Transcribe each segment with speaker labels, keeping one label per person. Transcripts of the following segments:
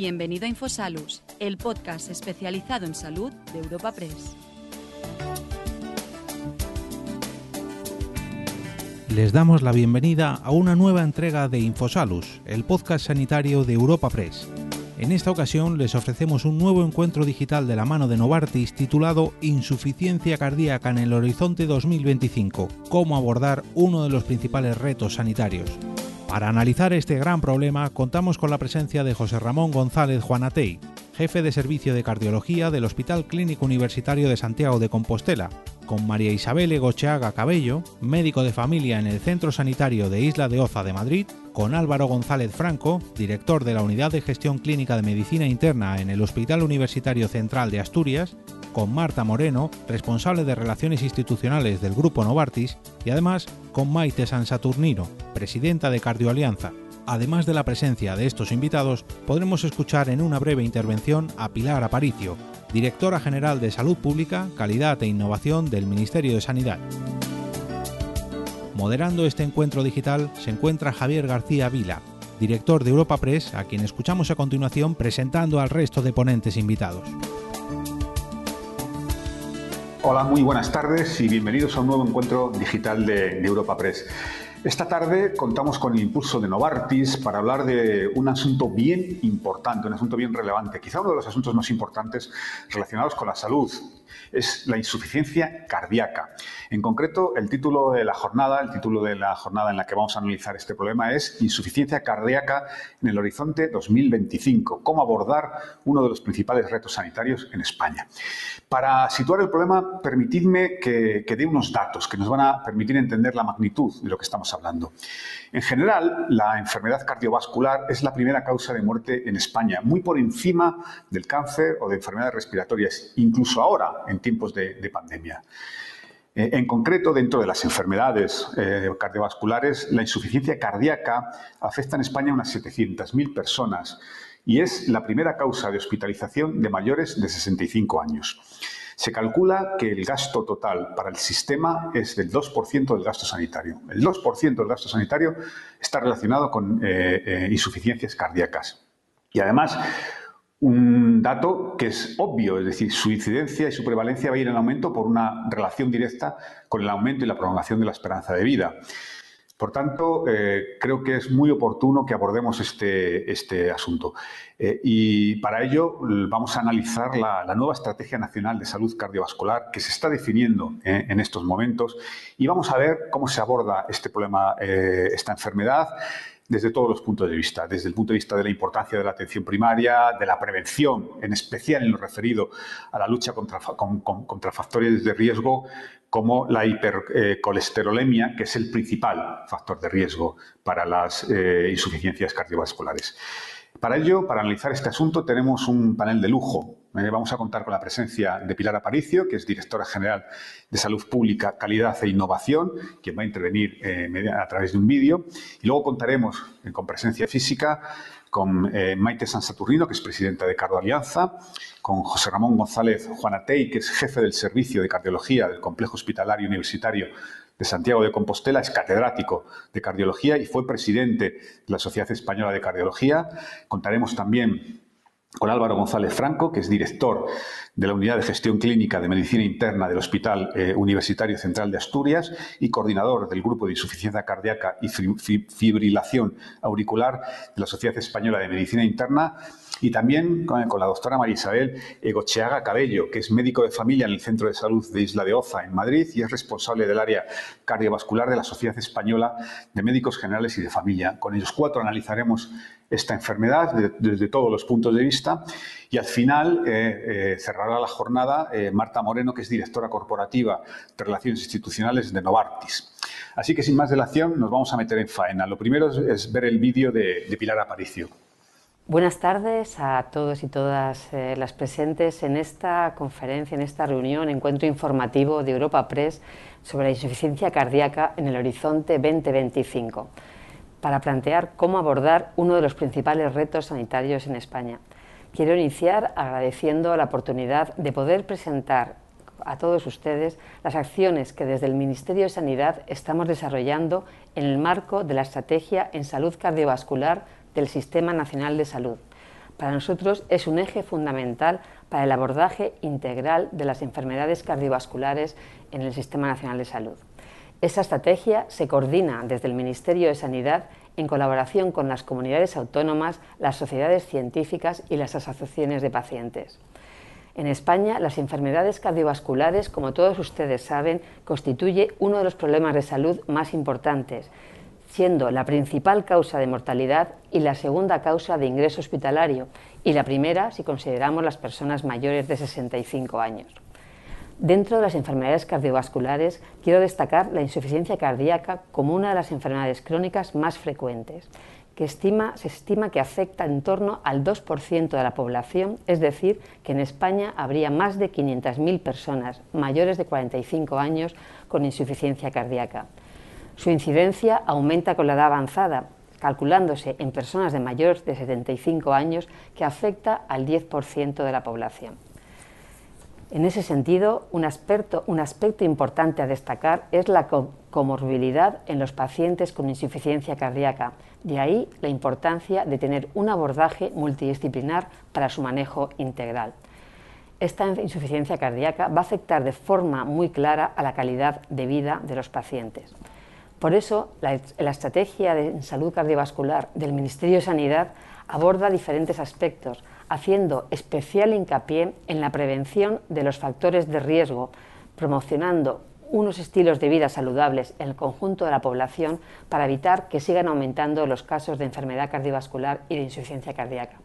Speaker 1: Bienvenido a Infosalus, el podcast especializado en salud de Europa Press.
Speaker 2: Les damos la bienvenida a una nueva entrega de Infosalus, el podcast sanitario de Europa Press. En esta ocasión les ofrecemos un nuevo encuentro digital de la mano de Novartis titulado Insuficiencia cardíaca en el horizonte 2025, cómo abordar uno de los principales retos sanitarios. Para analizar este gran problema contamos con la presencia de José Ramón González Juanatey, jefe de servicio de cardiología del Hospital Clínico Universitario de Santiago de Compostela, con María Isabel Egocheaga Cabello, médico de familia en el Centro Sanitario de Isla de Oza de Madrid, con Álvaro González Franco, director de la Unidad de Gestión Clínica de Medicina Interna en el Hospital Universitario Central de Asturias, con Marta Moreno, responsable de Relaciones Institucionales del Grupo Novartis, y además con Maite San Saturnino, presidenta de Cardioalianza. Además de la presencia de estos invitados, podremos escuchar en una breve intervención a Pilar Aparicio, directora general de Salud Pública, Calidad e Innovación del Ministerio de Sanidad. Moderando este encuentro digital se encuentra Javier García Vila, director de Europa Press, a quien escuchamos a continuación presentando al resto de ponentes invitados.
Speaker 3: Hola, muy buenas tardes y bienvenidos a un nuevo encuentro digital de, Europa Press. Esta tarde contamos con el impulso de Novartis para hablar de un asunto bien importante, un asunto bien relevante, quizá uno de los asuntos más importantes relacionados con la salud, es la insuficiencia cardíaca. En concreto, el título de la jornada, el título de la jornada en la que vamos a analizar este problema es Insuficiencia cardíaca en el horizonte 2025, cómo abordar uno de los principales retos sanitarios en España. Para situar el problema, permitidme que, que dé unos datos que nos van a permitir entender la magnitud de lo que estamos hablando. En general, la enfermedad cardiovascular es la primera causa de muerte en España, muy por encima del cáncer o de enfermedades respiratorias, incluso ahora, en tiempos de, pandemia. Eh, en concreto, dentro de las enfermedades eh, cardiovasculares, la insuficiencia cardíaca afecta en España a unas 700.000 personas y es la primera causa de hospitalización de mayores de 65 años. Se calcula que el gasto total para el sistema es del 2% del gasto sanitario. El 2% del gasto sanitario está relacionado con eh, insuficiencias cardíacas. Y además, un dato que es obvio, es decir, su incidencia y su prevalencia va a ir en aumento por una relación directa con el aumento y la prolongación de la esperanza de vida. Por tanto, eh, creo que es muy oportuno que abordemos este, este asunto. Eh, y para ello vamos a analizar la, nueva Estrategia Nacional de Salud Cardiovascular que se está definiendo eh, en estos momentos y vamos a ver cómo se aborda este problema, esta enfermedad desde todos los puntos de vista, desde el punto de vista de la importancia de la atención primaria, de la prevención, en especial en lo referido a la lucha contra, contra factores de riesgo como la hipercolesterolemia, que es el principal factor de riesgo para las eh, insuficiencias cardiovasculares. Para ello, para analizar este asunto, tenemos un panel de lujo. Eh, vamos a contar con la presencia de Pilar Aparicio, que es directora general de Salud Pública, Calidad e Innovación, quien va a intervenir eh, a través de un vídeo. Y luego contaremos con presencia física con Maite San Saturnino, que es presidenta de Cardo Alianza, con José Ramón González Juanatey, que es jefe del Servicio de Cardiología del Complejo Hospitalario Universitario de Santiago de Compostela, es catedrático de cardiología y fue presidente de la Sociedad Española de Cardiología. Contaremos también con Álvaro González Franco, que es director de la Unidad de Gestión Clínica de Medicina Interna del Hospital eh, Universitario Central de Asturias y coordinador del Grupo de Insuficiencia Cardíaca y Fibrilación Auricular de la Sociedad Española de Medicina Interna y también con, la doctora María Isabel Egocheaga Cabello, que es médico de familia en el Centro de Salud de Isla de Oza, en Madrid, y es responsable del área cardiovascular de la Sociedad Española de Médicos Generales y de Familia. Con ellos cuatro analizaremos esta enfermedad desde todos los puntos de vista y al final eh, eh, cerrará la jornada eh, Marta Moreno, que es directora corporativa de Relaciones Institucionales de Novartis. Así que sin más dilación nos vamos a meter en faena. Lo primero es, ver el vídeo de Pilar Aparicio.
Speaker 4: Buenas tardes a todos y todas eh, las presentes en esta conferencia, en esta reunión, encuentro informativo de Europa Press sobre la insuficiencia cardíaca en el horizonte 2025, para plantear cómo abordar uno de los principales retos sanitarios en España. Quiero iniciar agradeciendo la oportunidad de poder presentar a todos ustedes las acciones que desde el Ministerio de Sanidad estamos desarrollando en el marco de la Estrategia en Salud Cardiovascular del Sistema Nacional de Salud, para nosotros es un eje fundamental para el abordaje integral de las enfermedades cardiovasculares en el Sistema Nacional de Salud. Esa estrategia se coordina desde el Ministerio de Sanidad en colaboración con las comunidades autónomas, las sociedades científicas y las asociaciones de pacientes. En España, las enfermedades cardiovasculares, como todos ustedes saben, constituye uno de los problemas de salud más importantes, siendo la principal causa de mortalidad y la segunda causa de ingreso hospitalario, y la primera si consideramos las personas mayores de 65 años. Dentro de las enfermedades cardiovasculares, quiero destacar la insuficiencia cardíaca como una de las enfermedades crónicas más frecuentes, que se estima que afecta en torno al 2% de la población, es decir, que en España habría más de 500.000 personas mayores de 45 años con insuficiencia cardíaca. Su incidencia aumenta con la edad avanzada, calculándose en personas de mayores de 75 años que afecta al 10% de la población. En ese sentido, un aspecto, importante a destacar es la comorbilidad en los pacientes con insuficiencia cardíaca. De ahí la importancia de tener un abordaje multidisciplinar para su manejo integral. Esta insuficiencia cardíaca va a afectar de forma muy clara a la calidad de vida de los pacientes. Por eso, la, estrategia de salud cardiovascular del Ministerio de Sanidad aborda diferentes aspectos, haciendo especial hincapié en la prevención de los factores de riesgo, promocionando unos estilos de vida saludables en el conjunto de la población para evitar que sigan aumentando los casos de enfermedad cardiovascular y de insuficiencia cardíaca.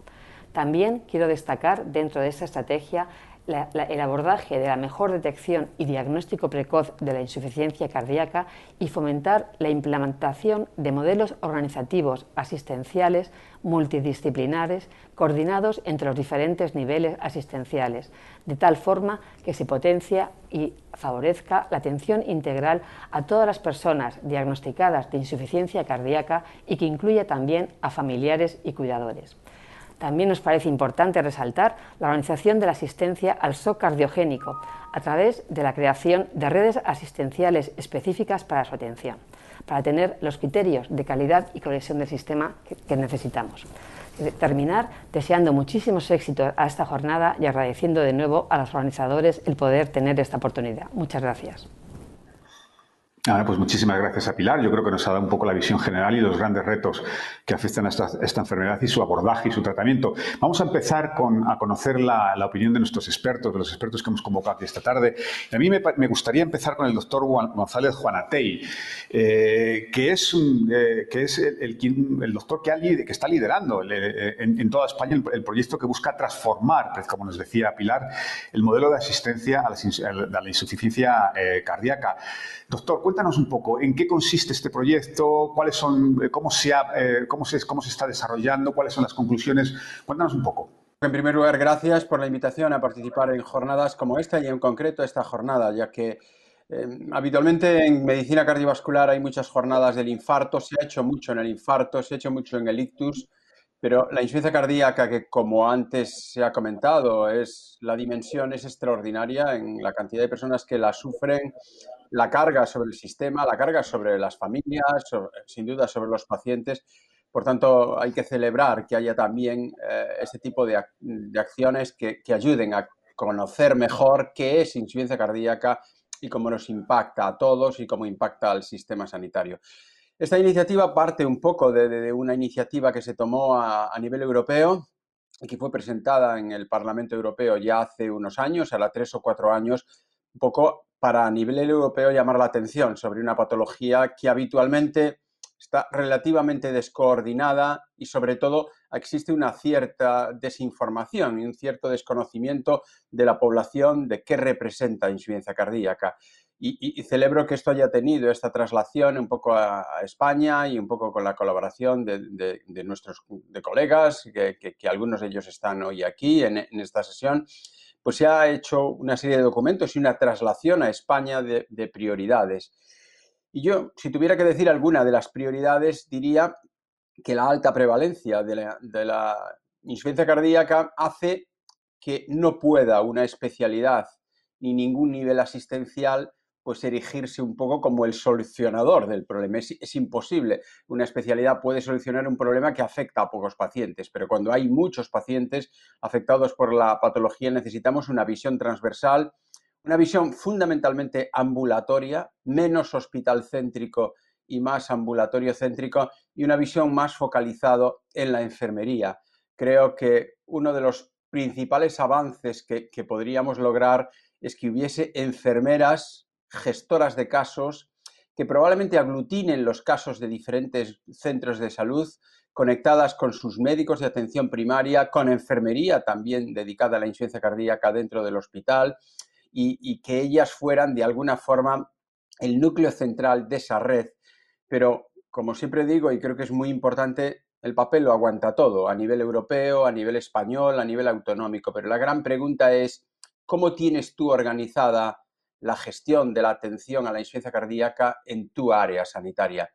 Speaker 4: También quiero destacar dentro de esta estrategia el abordaje de la mejor detección y diagnóstico precoz de la insuficiencia cardíaca y fomentar la implementación de modelos organizativos asistenciales multidisciplinares coordinados entre los diferentes niveles asistenciales, de tal forma que se potencia y favorezca la atención integral a todas las personas diagnosticadas de insuficiencia cardíaca y que incluya también a familiares y cuidadores. También nos parece importante resaltar la organización de la asistencia al shock cardiogénico a través de la creación de redes asistenciales específicas para su atención, para tener los criterios de calidad y conexión del sistema que, necesitamos. Terminar deseando muchísimos éxitos a esta jornada y agradeciendo de nuevo a los organizadores el poder tener esta oportunidad. Muchas gracias
Speaker 3: pues muchísimas gracias a Pilar. Yo creo que nos ha dado un poco la visión general y los grandes retos que afectan a esta, enfermedad y su abordaje y su tratamiento. Vamos a empezar con, a conocer la, opinión de nuestros expertos, de los expertos que hemos convocado aquí esta tarde. a mí me, gustaría empezar con el doctor González Juanatey, eh, que es, eh, que es el, el, doctor que, que, está liderando eh, en, toda España el, proyecto que busca transformar, pues, como nos decía Pilar, el modelo de asistencia a la, insuficiencia cardíaca. Doctor, cuéntanos un poco en qué consiste este proyecto, cuáles son, eh, cómo se, eh, cómo se, cómo se está desarrollando, cuáles son las conclusiones. Cuéntanos un poco.
Speaker 5: En primer lugar, gracias por la invitación a participar en jornadas como esta y en concreto esta jornada, ya que eh, habitualmente en medicina cardiovascular hay muchas jornadas del infarto, se ha hecho mucho en el infarto, se ha hecho mucho en el ictus, pero la insuficiencia cardíaca, que como antes se ha comentado, es la dimensión es extraordinaria en la cantidad de personas que la sufren, la carga sobre el sistema, la carga sobre las familias, sin duda sobre los pacientes. Por tanto, hay que celebrar que haya también eh, este tipo de, acciones que, ayuden a conocer mejor qué es insuficiencia cardíaca y cómo nos impacta a todos y cómo impacta al sistema sanitario. Esta iniciativa parte un poco de, una iniciativa que se tomó a, nivel europeo y que fue presentada en el Parlamento Europeo ya hace unos años, a la tres o cuatro años, un poco para a nivel europeo llamar la atención sobre una patología que habitualmente está relativamente descoordinada y sobre todo existe una cierta desinformación y un cierto desconocimiento de la población de qué representa insuficiencia cardíaca. Y, celebro que esto haya tenido esta traslación un poco a, España y un poco con la colaboración de, nuestros de colegas, que, algunos de ellos están hoy aquí en, en esta sesión pues se ha hecho una serie de documentos y una traslación a España de, prioridades. Y yo, si tuviera que decir alguna de las prioridades, diría que la alta prevalencia de la, insuficiencia cardíaca hace que no pueda una especialidad ni ningún nivel asistencial pues erigirse un poco como el solucionador del problema. Es, imposible. Una especialidad puede solucionar un problema que afecta a pocos pacientes, pero cuando hay muchos pacientes afectados por la patología necesitamos una visión transversal, una visión fundamentalmente ambulatoria, menos hospital céntrico y más ambulatorio céntrico y una visión más focalizado en la enfermería. Creo que uno de los principales avances que, que podríamos lograr es que hubiese enfermeras gestoras de casos que probablemente aglutinen los casos de diferentes centros de salud conectadas con sus médicos de atención primaria, con enfermería también dedicada a la insuficiencia cardíaca dentro del hospital y, que ellas fueran de alguna forma el núcleo central de esa red. Pero, como siempre digo, y creo que es muy importante, el papel lo aguanta todo, a nivel europeo, a nivel español, a nivel autonómico. Pero la gran pregunta es, ¿cómo tienes tú organizada la gestión de la atención a la insuficiencia cardíaca en tu área sanitaria?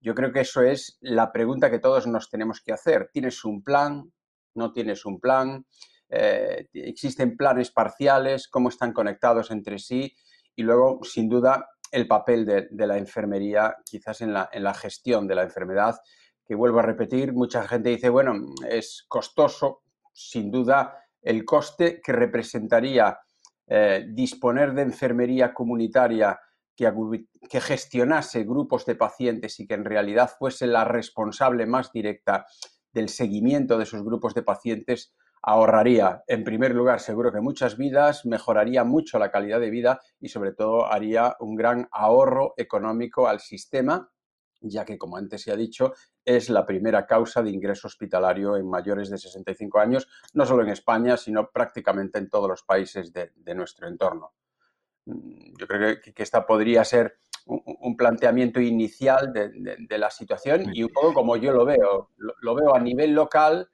Speaker 5: Yo creo que eso es la pregunta que todos nos tenemos que hacer. ¿Tienes un plan? ¿No tienes un plan? Eh, ¿Existen planes parciales? ¿Cómo están conectados entre sí? Y luego, sin duda, el papel de, la enfermería, quizás en la, en la gestión de la enfermedad, que vuelvo a repetir, mucha gente dice, bueno, es costoso, sin duda, el coste que representaría eh, disponer de enfermería comunitaria que, que, gestionase grupos de pacientes y que en realidad fuese la responsable más directa del seguimiento de esos grupos de pacientes, ahorraría, en primer lugar, seguro que muchas vidas, mejoraría mucho la calidad de vida y sobre todo haría un gran ahorro económico al sistema ya que, como antes se ha dicho, es la primera causa de ingreso hospitalario en mayores de 65 años, no solo en España, sino prácticamente en todos los países de, nuestro entorno. Mm, yo creo que, que esta podría ser un, planteamiento inicial de, la situación y un poco como yo lo veo. lo veo a nivel local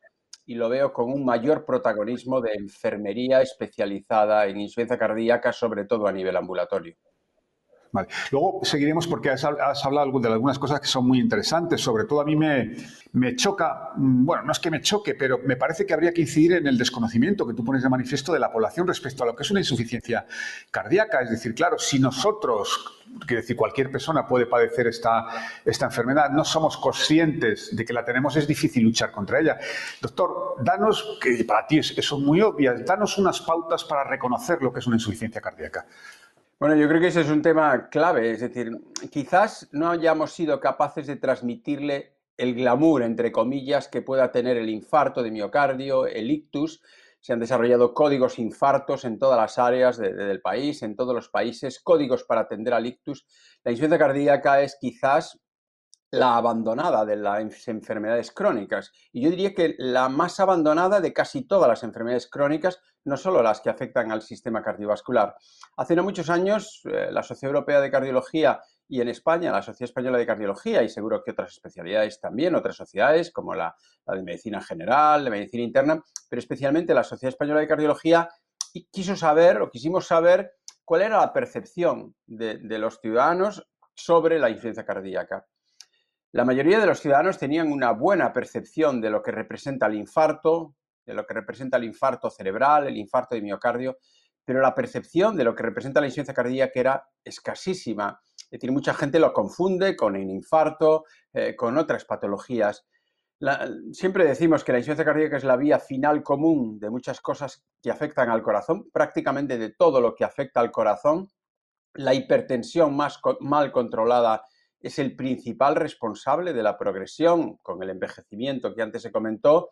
Speaker 5: y lo veo con un mayor protagonismo de enfermería especializada en insuficiencia cardíaca, sobre todo a nivel ambulatorio.
Speaker 3: Luego seguiremos porque has, hablado de algunas cosas que son muy interesantes. Sobre todo a mí me, me, choca, mm, bueno, no es que me choque, pero me parece que habría que incidir en el desconocimiento que tú pones de manifiesto de la población respecto a lo que es una insuficiencia cardíaca. Es decir, claro, si nosotros, quiero decir, cualquier persona puede padecer esta, esta enfermedad, no somos conscientes de que la tenemos, es difícil luchar contra ella. Doctor, danos, que para ti son muy obvias, danos unas pautas para reconocer lo que es una insuficiencia cardíaca.
Speaker 5: Bueno, yo creo que ese es un tema clave, es decir, quizás no hayamos sido capaces de transmitirle el glamour, entre comillas, que pueda tener el infarto de miocardio, el ictus. Se han desarrollado códigos infartos en todas las áreas del país, en todos los países, códigos para atender al ictus. La insuficiencia cardíaca es quizás la abandonada de las enfermedades crónicas. Y yo diría que la más abandonada de casi todas las enfermedades crónicas, no solo las que afectan al sistema cardiovascular. Hace no muchos años, eh, la Sociedad Europea de Cardiología y en España la Sociedad Española de Cardiología y seguro que otras especialidades también, otras sociedades como la, de Medicina General, de Medicina Interna, pero especialmente la Sociedad Española de Cardiología quiso saber o quisimos saber cuál era la percepción de, de los ciudadanos sobre la insuficiencia cardíaca. La mayoría de los ciudadanos tenían una buena percepción de lo que representa el infarto, de lo que representa el infarto cerebral, el infarto de miocardio, pero la percepción de lo que representa la insuficiencia cardíaca era escasísima. Es mucha gente lo confunde con el infarto, eh, con otras patologías. siempre decimos que la insuficiencia cardíaca es la vía final común de muchas cosas que afectan al corazón, prácticamente de todo lo que afecta al corazón. La hipertensión más mal controlada es el principal responsable de la progresión con el envejecimiento que antes se comentó.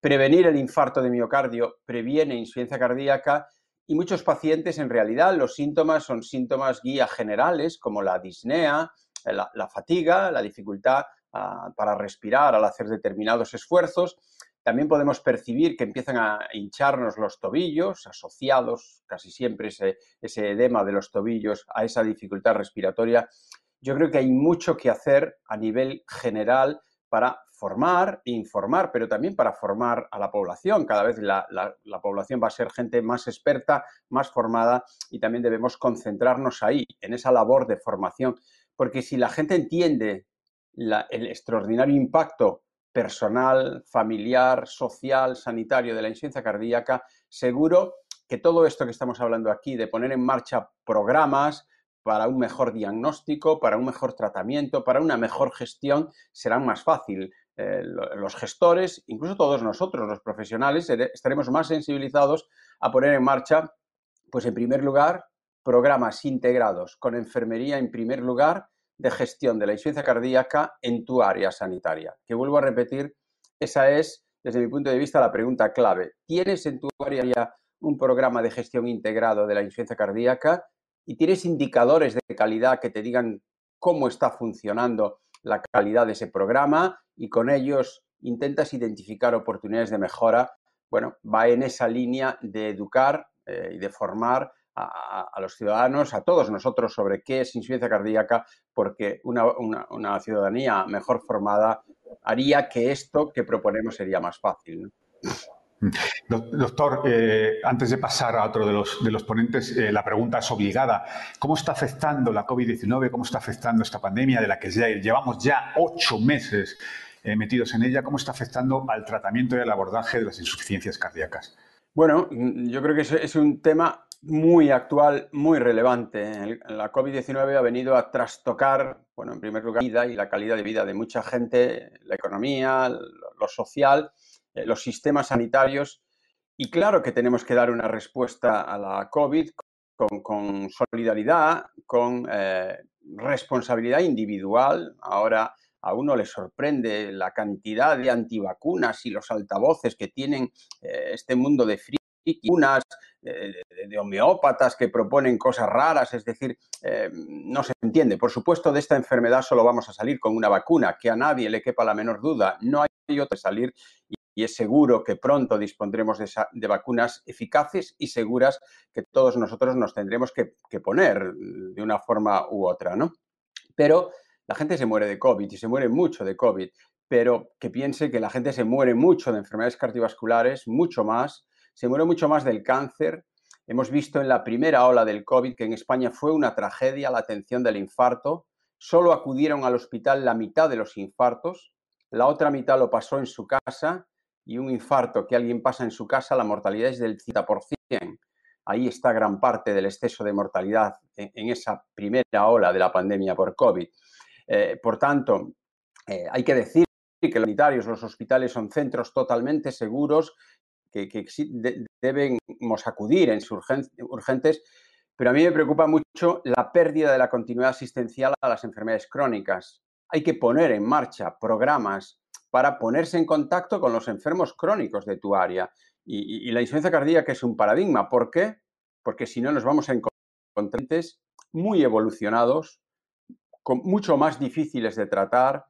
Speaker 5: Prevenir el infarto de miocardio previene insuficiencia cardíaca y muchos pacientes en realidad los síntomas son síntomas guía generales como la disnea, la, fatiga, la dificultad ah, para respirar al hacer determinados esfuerzos. También podemos percibir que empiezan a hincharnos los tobillos, asociados casi siempre ese, ese edema de los tobillos a esa dificultad respiratoria yo creo que hay mucho que hacer a nivel general para formar e informar, pero también para formar a la población. Cada vez la, población va a ser gente más experta, más formada y también debemos concentrarnos ahí, en esa labor de formación, porque si la gente entiende el extraordinario impacto personal, familiar, social, sanitario de la insuficiencia cardíaca, seguro que todo esto que estamos hablando aquí, de poner en marcha programas, para un mejor diagnóstico, para un mejor tratamiento, para una mejor gestión, serán más fácil. Eh, los gestores, incluso todos nosotros, los profesionales, estaremos más sensibilizados a poner en marcha, pues en primer lugar, programas integrados con enfermería en primer lugar de gestión de la insuficiencia cardíaca en tu área sanitaria. Que vuelvo a repetir, esa es, desde mi punto de vista, la pregunta clave. ¿Tienes en tu área un programa de gestión integrado de la insuficiencia cardíaca y tienes indicadores de calidad que te digan cómo está funcionando la calidad de ese programa y con ellos intentas identificar oportunidades de mejora, bueno, va en esa línea de educar eh, y de formar a, los ciudadanos, a todos nosotros, sobre qué es insuficiencia cardíaca, porque una, ciudadanía mejor formada haría que esto que proponemos sería más fácil.
Speaker 3: Doctor, eh, antes de pasar a otro de los, de los ponentes, eh, la pregunta es obligada. ¿Cómo está afectando la COVID-19? ¿Cómo está afectando esta pandemia de la que ya llevamos ya ocho meses eh, metidos en ella? ¿Cómo está afectando al tratamiento y al abordaje de las insuficiencias cardíacas?
Speaker 5: Bueno, mm, yo creo que es un tema muy actual, muy relevante. La COVID-19 ha venido a trastocar, bueno, en primer lugar, la vida y la calidad de vida de mucha gente, la economía, lo social los sistemas sanitarios. Y claro que tenemos que dar una respuesta a la COVID con, solidaridad, con eh, responsabilidad individual. Ahora a uno le sorprende la cantidad de antivacunas y los altavoces que tienen eh, este mundo de unas de, homeópatas que proponen cosas raras, es decir, no se entiende. Por supuesto, de esta enfermedad solo vamos a salir con una vacuna, que a nadie le quepa la menor duda. No hay otra salir y es seguro que pronto dispondremos de, vacunas eficaces y seguras que todos nosotros nos tendremos que, poner de una forma u otra, ¿no? Pero la gente se muere de COVID y se muere mucho de COVID, pero que piense que la gente se muere mucho de enfermedades cardiovasculares, mucho más, se muere mucho más del cáncer. Hemos visto en la primera ola del COVID que en España fue una tragedia la atención del infarto. Solo acudieron al hospital la mitad de los infartos, la otra mitad lo pasó en su casa y un infarto que alguien pasa en su casa, la mortalidad es del 50%. Ahí está gran parte del exceso de mortalidad en, esa primera ola de la pandemia por COVID. Eh, por tanto, eh, hay que decir que los sanitarios, los hospitales son centros totalmente seguros que, debemos acudir en sus urgentes, pero a mí me preocupa mucho la pérdida de la continuidad asistencial a las enfermedades crónicas. Hay que poner en marcha programas para ponerse en contacto con los enfermos crónicos de tu área. Y, la insuficiencia cardíaca es un paradigma. ¿Por qué? Porque si no nos vamos a encontrar muy evolucionados, con mucho más difíciles de tratar,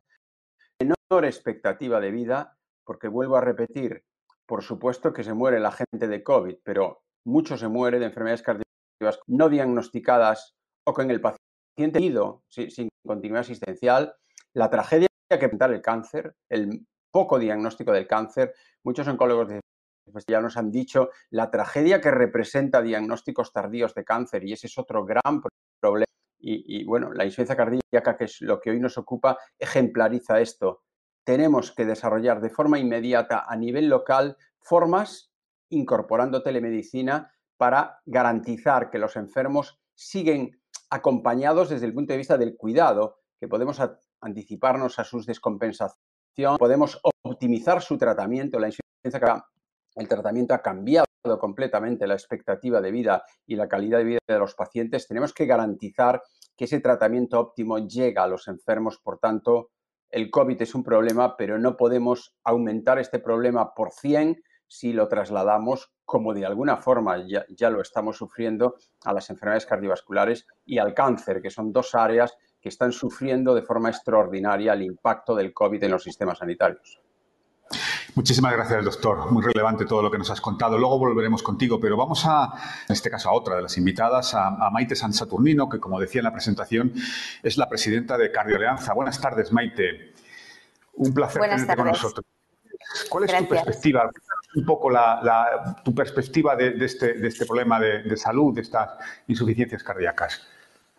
Speaker 5: menor expectativa de vida, porque vuelvo a repetir, por supuesto que se muere la gente de COVID, pero mucho se muere de enfermedades cardíacas no diagnosticadas o con el paciente ido sin continuidad asistencial. La tragedia que presentar el cáncer, el poco diagnóstico del cáncer. Muchos oncólogos ya nos han dicho la tragedia que representa diagnósticos tardíos de cáncer y ese es otro gran problema. Y, bueno, la insuficiencia cardíaca, que es lo que hoy nos ocupa, ejemplariza esto. Tenemos que desarrollar de forma inmediata a nivel local formas incorporando telemedicina para garantizar que los enfermos siguen acompañados desde el punto de vista del cuidado, que podemos anticiparnos a sus descompensaciones, podemos optimizar su tratamiento. La insuficiencia el tratamiento ha cambiado completamente la expectativa de vida y la calidad de vida de los pacientes. Tenemos que garantizar que ese tratamiento óptimo llega a los enfermos. Por tanto, el COVID es un problema, pero no podemos aumentar este problema por 100 si lo trasladamos, como de alguna forma ya, ya, lo estamos sufriendo, a las enfermedades cardiovasculares y al cáncer, que son dos áreas que están sufriendo de forma extraordinaria el impacto del COVID en los sistemas sanitarios.
Speaker 3: Muchísimas gracias, doctor. Muy relevante todo lo que nos has contado. Luego volveremos contigo, pero vamos a, en este caso, a otra de las invitadas, a, Maite San Saturnino, que, como decía en la presentación, es la presidenta de Cardioalianza. Buenas tardes, Maite. Un placer tenerte con nosotros. ¿Cuál es tu perspectiva? Un poco tu perspectiva de, este, este, problema de, de salud, de estas insuficiencias cardíacas.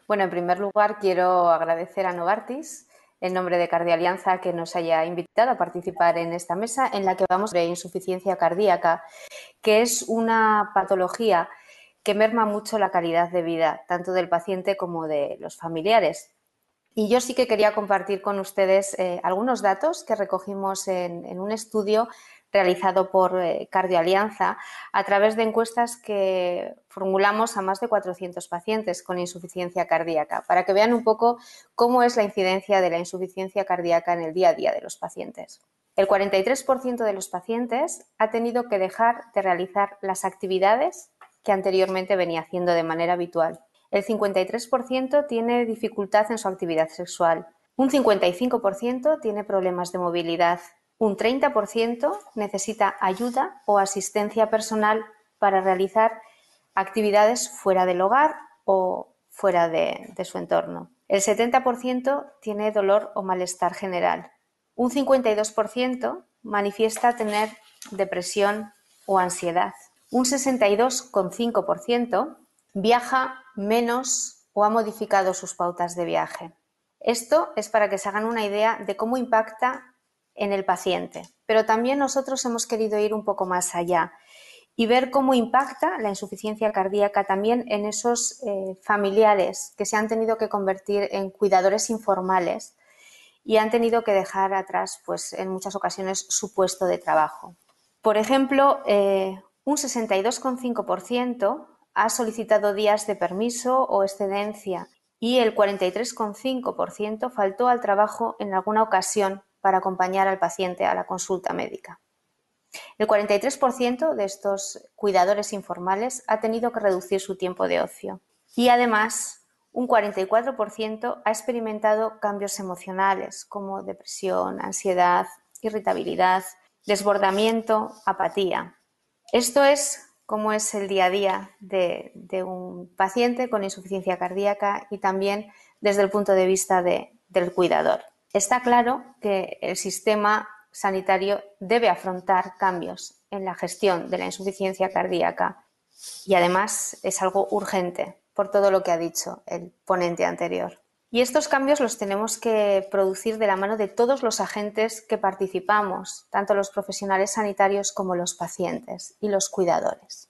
Speaker 6: Bueno, en primer lugar quiero agradecer a Novartis en nombre de Cardialianza que nos haya invitado a participar en esta mesa en la que vamos sobre insuficiencia cardíaca, que es una patología que merma mucho la calidad de vida, tanto del paciente como de los familiares. Y yo sí que quería compartir con ustedes eh, algunos datos que recogimos en, un estudio realizado por eh, Cardioalianza a través de encuestas que formulamos a más de 400 pacientes con insuficiencia cardíaca, para que vean un poco cómo es la incidencia de la insuficiencia cardíaca en el día a día de los pacientes. El 43% de los pacientes ha tenido que dejar de realizar las actividades que anteriormente venía haciendo de manera habitual. El 53% tiene dificultad en su actividad sexual. Un 55% tiene problemas de movilidad. Un 30% necesita ayuda o asistencia personal para realizar actividades fuera del hogar o fuera de, su entorno. El 70% tiene dolor o malestar general. Un 52% manifiesta tener depresión o ansiedad un 62,5% viaja menos o ha modificado sus pautas de viaje. Esto es para que se hagan una idea de cómo impacta en el paciente, pero también nosotros hemos querido ir un poco más allá y ver cómo impacta la insuficiencia cardíaca también en esos eh, familiares que se han tenido que convertir en cuidadores informales y han tenido que dejar atrás, pues en muchas ocasiones, su puesto de trabajo. Por ejemplo, eh, un 62,5% ha solicitado días de permiso o excedencia y el 43,5% faltó al trabajo en alguna ocasión para acompañar al paciente a la consulta médica. El 43% de estos cuidadores informales ha tenido que reducir su tiempo de ocio y además un 44% ha experimentado cambios emocionales como depresión, ansiedad, irritabilidad, desbordamiento, apatía. Esto es cómo es el día a día de, un paciente con insuficiencia cardíaca y también desde el punto de vista del cuidador. Está claro que el sistema sanitario debe afrontar cambios en la gestión de la insuficiencia cardíaca y además es algo urgente por todo lo que ha dicho el ponente anterior. Y estos cambios los tenemos que producir de la mano de todos los agentes que participamos, tanto los profesionales sanitarios como los pacientes y los cuidadores.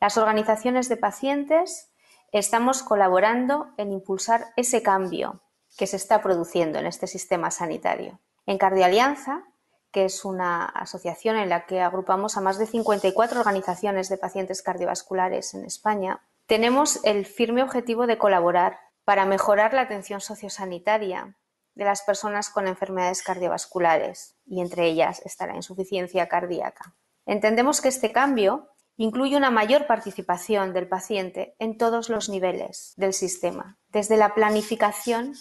Speaker 6: Las organizaciones de pacientes estamos colaborando en impulsar ese cambio que se está produciendo en este sistema sanitario. En Cardioalianza, que es una asociación en la que agrupamos a más de 54 organizaciones de pacientes cardiovasculares en España, tenemos el firme objetivo de colaborar para mejorar la atención sociosanitaria de las personas con enfermedades cardiovasculares y entre ellas está la insuficiencia cardíaca. Entendemos que este cambio incluye una mayor participación del paciente en todos los niveles del sistema, desde la planificación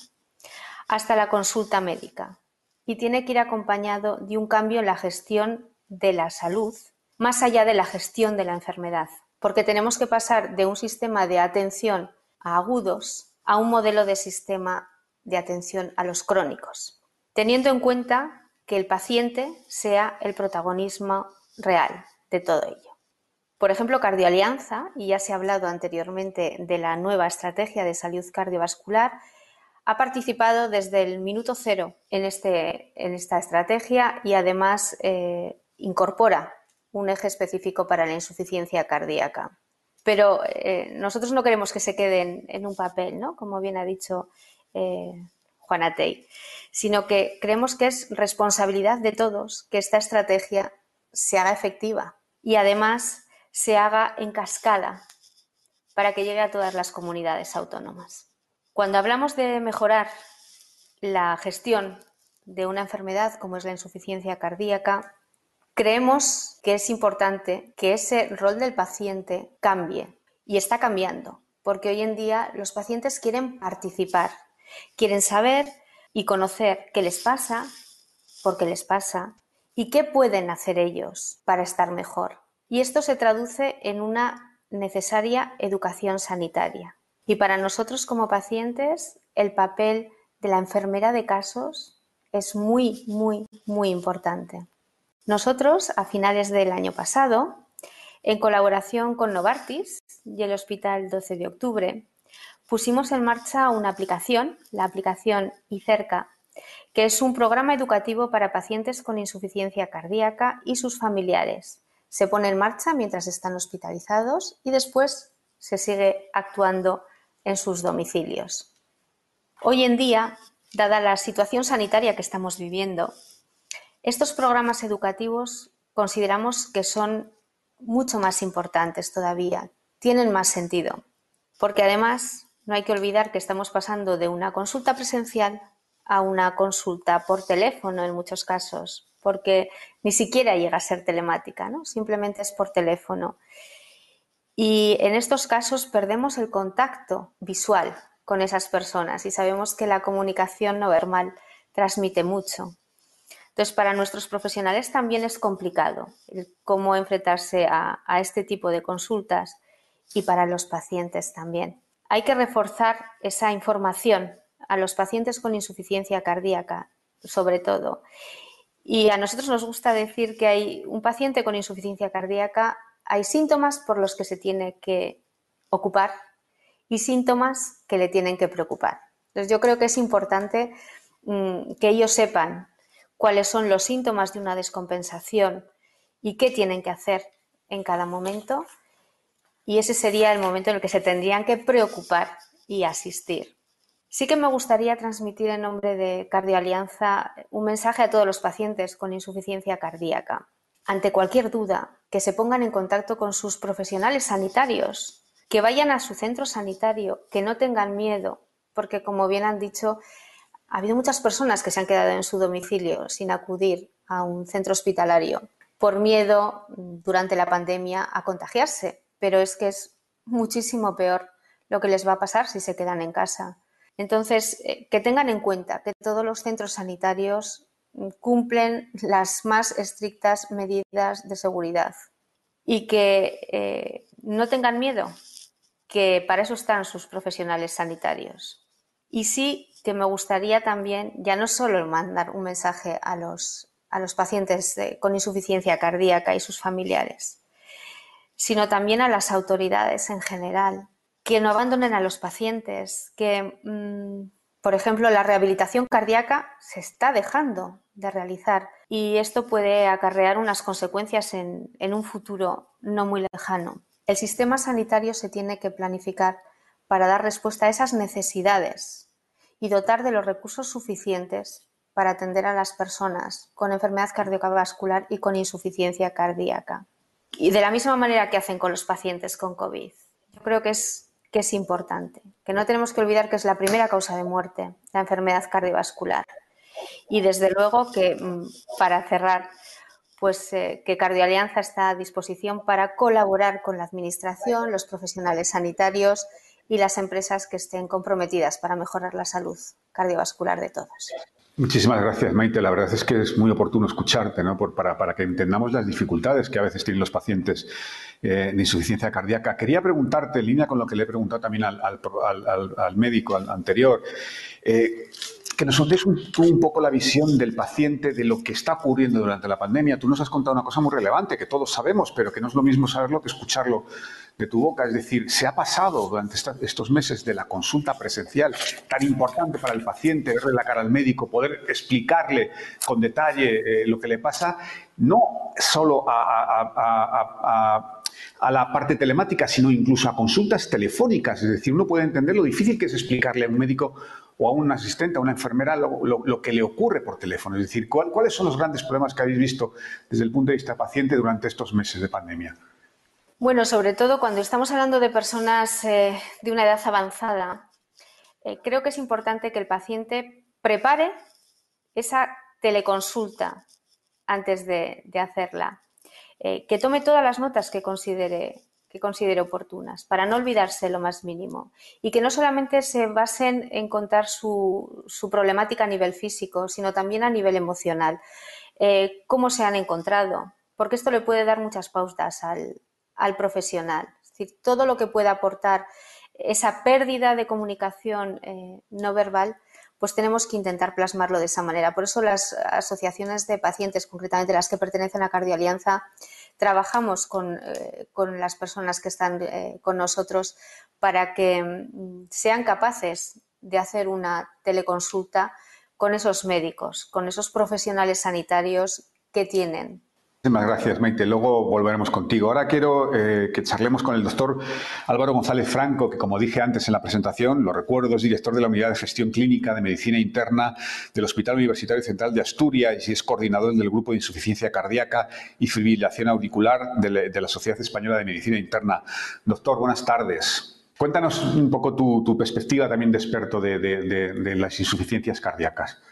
Speaker 6: hasta la consulta médica, y tiene que ir acompañado de un cambio en la gestión de la salud, más allá de la gestión de la enfermedad, porque tenemos que pasar de un sistema de atención a agudos a un modelo de sistema de atención a los crónicos, teniendo en cuenta que el paciente sea el protagonismo real de todo ello. Por ejemplo, Cardioalianza, y ya se ha hablado anteriormente de la nueva estrategia de salud cardiovascular, ha participado desde el minuto cero en, este, esta estrategia y además eh, incorpora un eje específico para la insuficiencia cardíaca. Pero eh, nosotros no queremos que se queden en un papel, ¿no? Como bien ha dicho eh, Juana Tey, sino que creemos que es responsabilidad de todos que esta estrategia se haga efectiva y además se haga en cascada para que llegue a todas las comunidades autónomas. Cuando hablamos de mejorar la gestión de una enfermedad como es la insuficiencia cardíaca, Creemos que es importante que ese rol del paciente cambie y está cambiando, porque hoy en día los pacientes quieren participar, quieren saber y conocer qué les pasa, por qué les pasa y qué pueden hacer ellos para estar mejor. Y esto se traduce en una necesaria educación sanitaria. Y para nosotros como pacientes, el papel de la enfermera de casos es muy, muy, muy importante. Nosotros, a finales del año pasado, en colaboración con Novartis y el Hospital 12 de Octubre, pusimos en marcha una aplicación, la aplicación ICERCA, que es un programa educativo para pacientes con insuficiencia cardíaca y sus familiares. Se pone en marcha mientras están hospitalizados y después se sigue actuando en sus domicilios. Hoy en día, dada la situación sanitaria que estamos viviendo, estos programas educativos consideramos que son mucho más importantes todavía, tienen más sentido, porque además no hay que olvidar que estamos pasando de una consulta presencial a una consulta por teléfono en muchos casos, porque ni siquiera llega a ser telemática, ¿no? simplemente es por teléfono. Y en estos casos perdemos el contacto visual con esas personas y sabemos que la comunicación no verbal transmite mucho. Entonces, para nuestros profesionales también es complicado cómo enfrentarse a, a este tipo de consultas y para los pacientes también. Hay que reforzar esa información a los pacientes con insuficiencia cardíaca, sobre todo. Y a nosotros nos gusta decir que hay un paciente con insuficiencia cardíaca, hay síntomas por los que se tiene que ocupar y síntomas que le tienen que preocupar. Entonces yo creo que es importante mm, que ellos sepan cuáles son los síntomas de una descompensación y qué tienen que hacer en cada momento. Y ese sería el momento en el que se tendrían que preocupar y asistir. Sí que me gustaría transmitir en nombre de Cardioalianza un mensaje a todos los pacientes con insuficiencia cardíaca. Ante cualquier duda, que se pongan en contacto con sus profesionales sanitarios, que vayan a su centro sanitario, que no tengan miedo, porque como bien han dicho, ha habido muchas personas que se han quedado en su domicilio sin acudir a un centro hospitalario por miedo durante la pandemia a contagiarse, pero es que es muchísimo peor lo que les va a pasar si se quedan en casa. Entonces, eh, que tengan en cuenta que todos los centros sanitarios mm, cumplen las más estrictas medidas de seguridad y que eh, no tengan miedo, que para eso están sus profesionales sanitarios. Y sí que me gustaría también, ya no solo mandar un mensaje a los, a los pacientes con insuficiencia cardíaca y sus familiares, sino también a las autoridades en general, que no abandonen a los pacientes, que, mm, por ejemplo, la rehabilitación cardíaca se está dejando de realizar y esto puede acarrear unas consecuencias en, un futuro no muy lejano. El sistema sanitario se tiene que planificar para dar respuesta a esas necesidades y dotar de los recursos suficientes para atender a las personas con enfermedad cardiovascular y con insuficiencia cardíaca. Y de la misma manera que hacen con los pacientes con COVID. Yo creo que es que es importante, que no tenemos que olvidar que es la primera causa de muerte, la enfermedad cardiovascular. Y desde luego que, mm, para cerrar, pues eh, que Cardioalianza está a disposición para colaborar con la Administración, los profesionales sanitarios y las empresas que estén comprometidas para mejorar la salud cardiovascular de todos.
Speaker 3: Muchísimas gracias, Maite. La verdad es que es muy oportuno escucharte, ¿no? para, para, que entendamos las dificultades que a veces tienen los pacientes eh, de insuficiencia cardíaca. Quería preguntarte, en línea con lo que le he preguntado también al, al, médico anterior, eh, que nos contéis un, un, poco la visión del paciente de lo que está ocurriendo durante la pandemia. Tú nos has contado una cosa muy relevante que todos sabemos, pero que no es lo mismo saberlo que escucharlo de tu boca. Es decir, se ha pasado durante estos meses de la consulta presencial, tan importante para el paciente, verle la cara al médico, poder explicarle con detalle eh, lo que le pasa, no solo a, a la parte telemática, sino incluso a consultas telefónicas. Es decir, uno puede entender lo difícil que es explicarle a un médico o a un asistente, a una enfermera, lo, que le ocurre por teléfono. Es decir, ¿cuáles son los grandes problemas que habéis visto desde el punto de vista paciente durante estos meses de pandemia?
Speaker 6: Bueno, sobre todo cuando estamos hablando de personas eh, de una edad avanzada, eh, creo que es importante que el paciente prepare esa teleconsulta antes de, hacerla, eh, que tome todas las notas que considere que considere oportunas, para no olvidarse lo más mínimo. Y que no solamente se basen en contar su, problemática a nivel físico, sino también a nivel emocional. Eh, cómo se han encontrado, porque esto le puede dar muchas pautas al, profesional. Es decir, todo lo que pueda aportar esa pérdida de comunicación eh, no verbal, pues tenemos que intentar plasmarlo de esa manera. Por eso las asociaciones de pacientes, concretamente las que pertenecen a Cardioalianza, trabajamos eh, con, las personas que están eh, con nosotros para que mm, sean capaces de hacer una teleconsulta con esos médicos, con esos profesionales sanitarios que tienen
Speaker 3: Muchísimas gracias, Maite. Luego volveremos contigo. Ahora quiero eh, que charlemos con el doctor Álvaro González Franco, que como dije antes en la presentación, lo recuerdo, es director de la Unidad de Gestión Clínica de Medicina Interna del Hospital Universitario Central de Asturias y es coordinador del Grupo de Insuficiencia Cardíaca y Fibrilación Auricular de, la Sociedad Española de Medicina Interna. Doctor, buenas tardes. Cuéntanos un poco tu, perspectiva también de experto de, las insuficiencias cardíacas.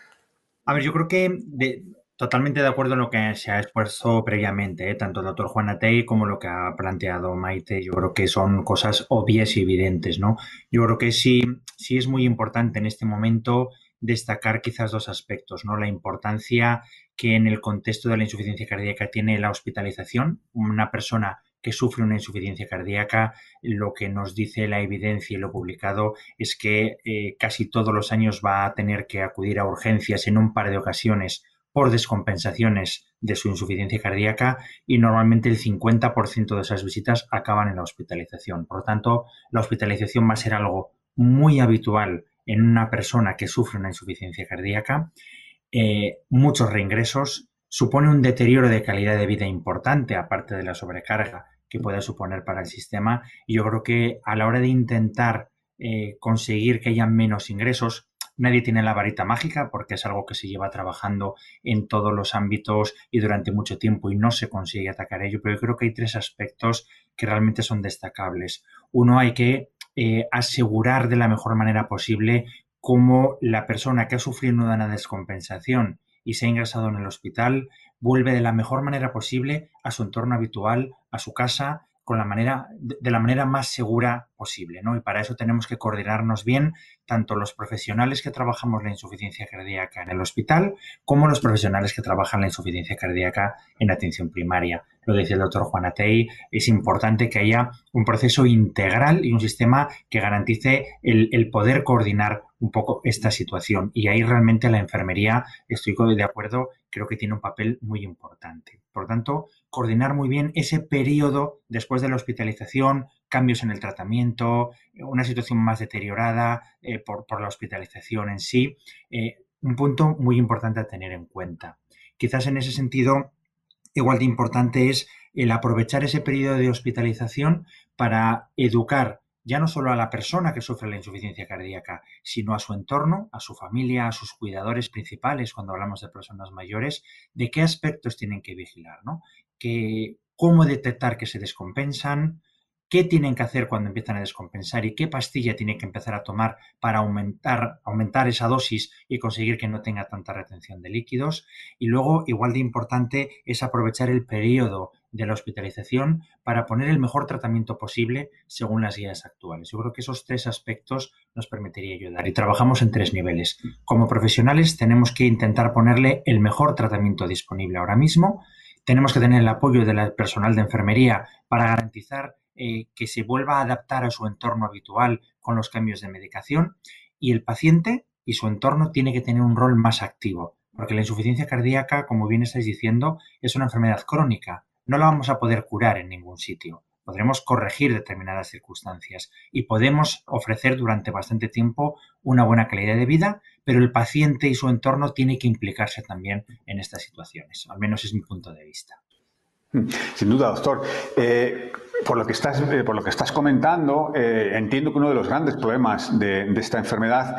Speaker 7: A ver, yo creo que Totalmente de acuerdo en lo que se ha expuesto previamente, ¿eh? tanto el doctor Juan Atei como lo que ha planteado Maite. Yo creo que son cosas obvias y evidentes, ¿no? Yo creo que sí, sí es muy importante en este momento destacar quizás dos aspectos, ¿no? La importancia que en el contexto de la insuficiencia cardíaca tiene la hospitalización. Una persona que sufre una insuficiencia cardíaca, lo que nos dice la evidencia y lo publicado es que eh, casi todos los años va a tener que acudir a urgencias en un par de ocasiones por descompensaciones de su insuficiencia cardíaca y normalmente el 50% de esas visitas acaban en la hospitalización. Por lo tanto, la hospitalización va a ser algo muy habitual en una persona que sufre una insuficiencia cardíaca. Eh, muchos reingresos, supone un deterioro de calidad de vida importante, aparte de la sobrecarga que puede suponer para el sistema. Y yo creo que a la hora de intentar eh, conseguir que haya menos ingresos, Nadie tiene la varita mágica porque es algo que se lleva trabajando en todos los ámbitos y durante mucho tiempo y no se consigue atacar ello, pero yo creo que hay tres aspectos que realmente son destacables. Uno, hay que eh, asegurar de la mejor manera posible cómo la persona que ha sufrido una descompensación y se ha ingresado en el hospital vuelve de la mejor manera posible a su entorno habitual, a su casa con la manera, de la manera más segura posible, ¿no? Y para eso tenemos que coordinarnos bien, tanto los profesionales que trabajamos la insuficiencia cardíaca en el hospital, como los profesionales que trabajan la insuficiencia cardíaca en atención primaria. Lo dice el doctor Juan Atei, es importante que haya un proceso integral y un sistema que garantice el, el poder coordinar un poco esta situación. Y ahí realmente la enfermería, estoy de acuerdo, creo que tiene un papel muy importante. Por tanto, coordinar muy bien ese periodo después de la hospitalización, cambios en el tratamiento, una situación más deteriorada eh, por, la hospitalización en sí. Eh, un punto muy importante a tener en cuenta. Quizás en ese sentido, igual de importante es el aprovechar ese periodo de hospitalización para educar ya no solo a la persona que sufre la insuficiencia cardíaca, sino a su entorno, a su familia, a sus cuidadores principales cuando hablamos de personas mayores, de qué aspectos tienen que vigilar, ¿no? Que, cómo detectar que se descompensan, qué tienen que hacer cuando empiezan a descompensar y qué pastilla tienen que empezar a tomar para aumentar, aumentar esa dosis y conseguir que no tenga tanta retención de líquidos. Y luego, igual de importante, es aprovechar el periodo de la hospitalización para poner el mejor tratamiento posible según las guías actuales. Yo creo que esos tres aspectos nos permitiría ayudar y trabajamos en tres niveles. Como profesionales tenemos que intentar ponerle el mejor tratamiento disponible ahora mismo. Tenemos que tener el apoyo del personal de enfermería para garantizar eh, que se vuelva a adaptar a su entorno habitual con los cambios de medicación y el paciente y su entorno tiene que tener un rol más activo, porque la insuficiencia cardíaca, como bien estáis diciendo, es una enfermedad crónica. No la vamos a poder curar en ningún sitio. Podremos corregir determinadas circunstancias y podemos ofrecer durante bastante tiempo una buena calidad de vida, pero el paciente y su entorno tienen que implicarse también en estas situaciones. Al menos es mi punto de vista.
Speaker 3: Sin duda, doctor. Eh, por lo que estás, eh, por lo que estás comentando, eh, entiendo que uno de los grandes problemas de esta enfermedad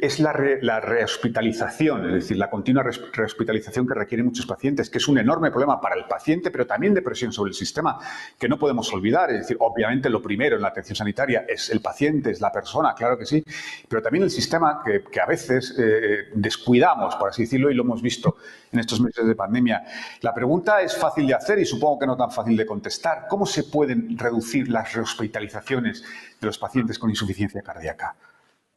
Speaker 3: es la, rehospitalización, es decir, la continua rehospitalización que requieren muchos pacientes, que es un enorme problema para el paciente, pero también de presión sobre el sistema, que no podemos olvidar. Es decir, obviamente lo primero en la atención sanitaria es el paciente, es la persona, claro que sí, pero también el sistema que, a veces eh, descuidamos, por así decirlo, y lo hemos visto en estos meses de pandemia. La pregunta es fácil de hacer y supongo que no tan fácil de contestar. ¿Cómo se pueden reducir las rehospitalizaciones de los pacientes con insuficiencia cardíaca?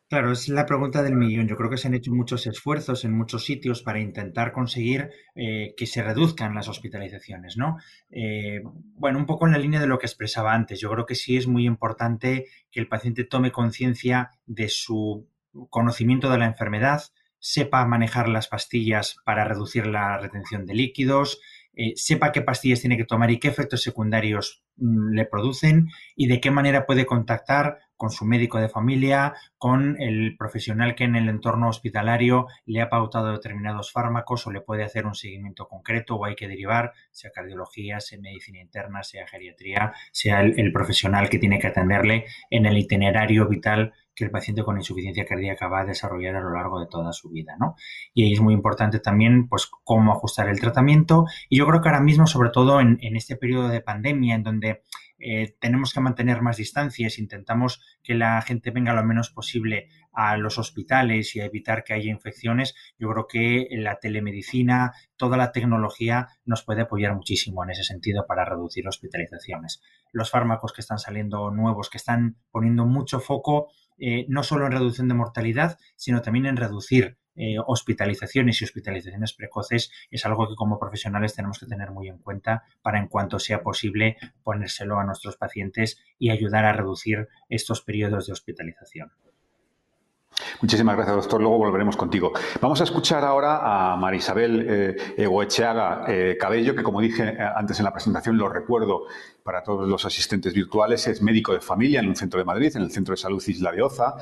Speaker 7: Claro, es la pregunta del millón. Yo creo que se han hecho muchos esfuerzos en muchos sitios para intentar conseguir eh, que se reduzcan las hospitalizaciones, ¿no? Eh, bueno, un poco en la línea de lo que expresaba antes. Yo creo que sí es muy importante que el paciente tome conciencia de su conocimiento de la enfermedad, sepa manejar las pastillas para reducir la retención de líquidos, eh, sepa qué pastillas tiene que tomar y qué efectos secundarios mm, le producen y de qué manera puede contactar con su médico de familia, con el profesional que en el entorno hospitalario le ha pautado determinados fármacos o le puede hacer un seguimiento concreto o hay que derivar, sea cardiología, sea medicina interna, sea geriatría, sea el, profesional que tiene que atenderle en el itinerario vital que el paciente con insuficiencia cardíaca va a desarrollar a lo largo de toda su vida, ¿no? Y ahí es muy importante también, pues, cómo ajustar el tratamiento. Y yo creo que ahora mismo, sobre todo en, en este periodo de pandemia, en donde eh, tenemos que mantener más distancias, intentamos que la gente venga lo menos posible a los hospitales y a evitar que haya infecciones, yo creo que la telemedicina, toda la tecnología nos puede apoyar muchísimo en ese sentido para reducir hospitalizaciones. Los fármacos que están saliendo nuevos, que están poniendo mucho foco eh, no solo en reducción de mortalidad, sino también en reducir eh, hospitalizaciones y hospitalizaciones precoces es algo que como profesionales tenemos que tener muy en cuenta para en cuanto sea posible ponérselo a nuestros pacientes y ayudar a reducir estos periodos de hospitalización.
Speaker 3: Muchísimas gracias, doctor. Luego volveremos contigo. Vamos a escuchar ahora a Marisabel eh, eh, Cabello, que como dije antes en la presentación, lo recuerdo para todos los asistentes virtuales, es médico de familia en un centro de Madrid, en el Centro de Salud Isla de Oza,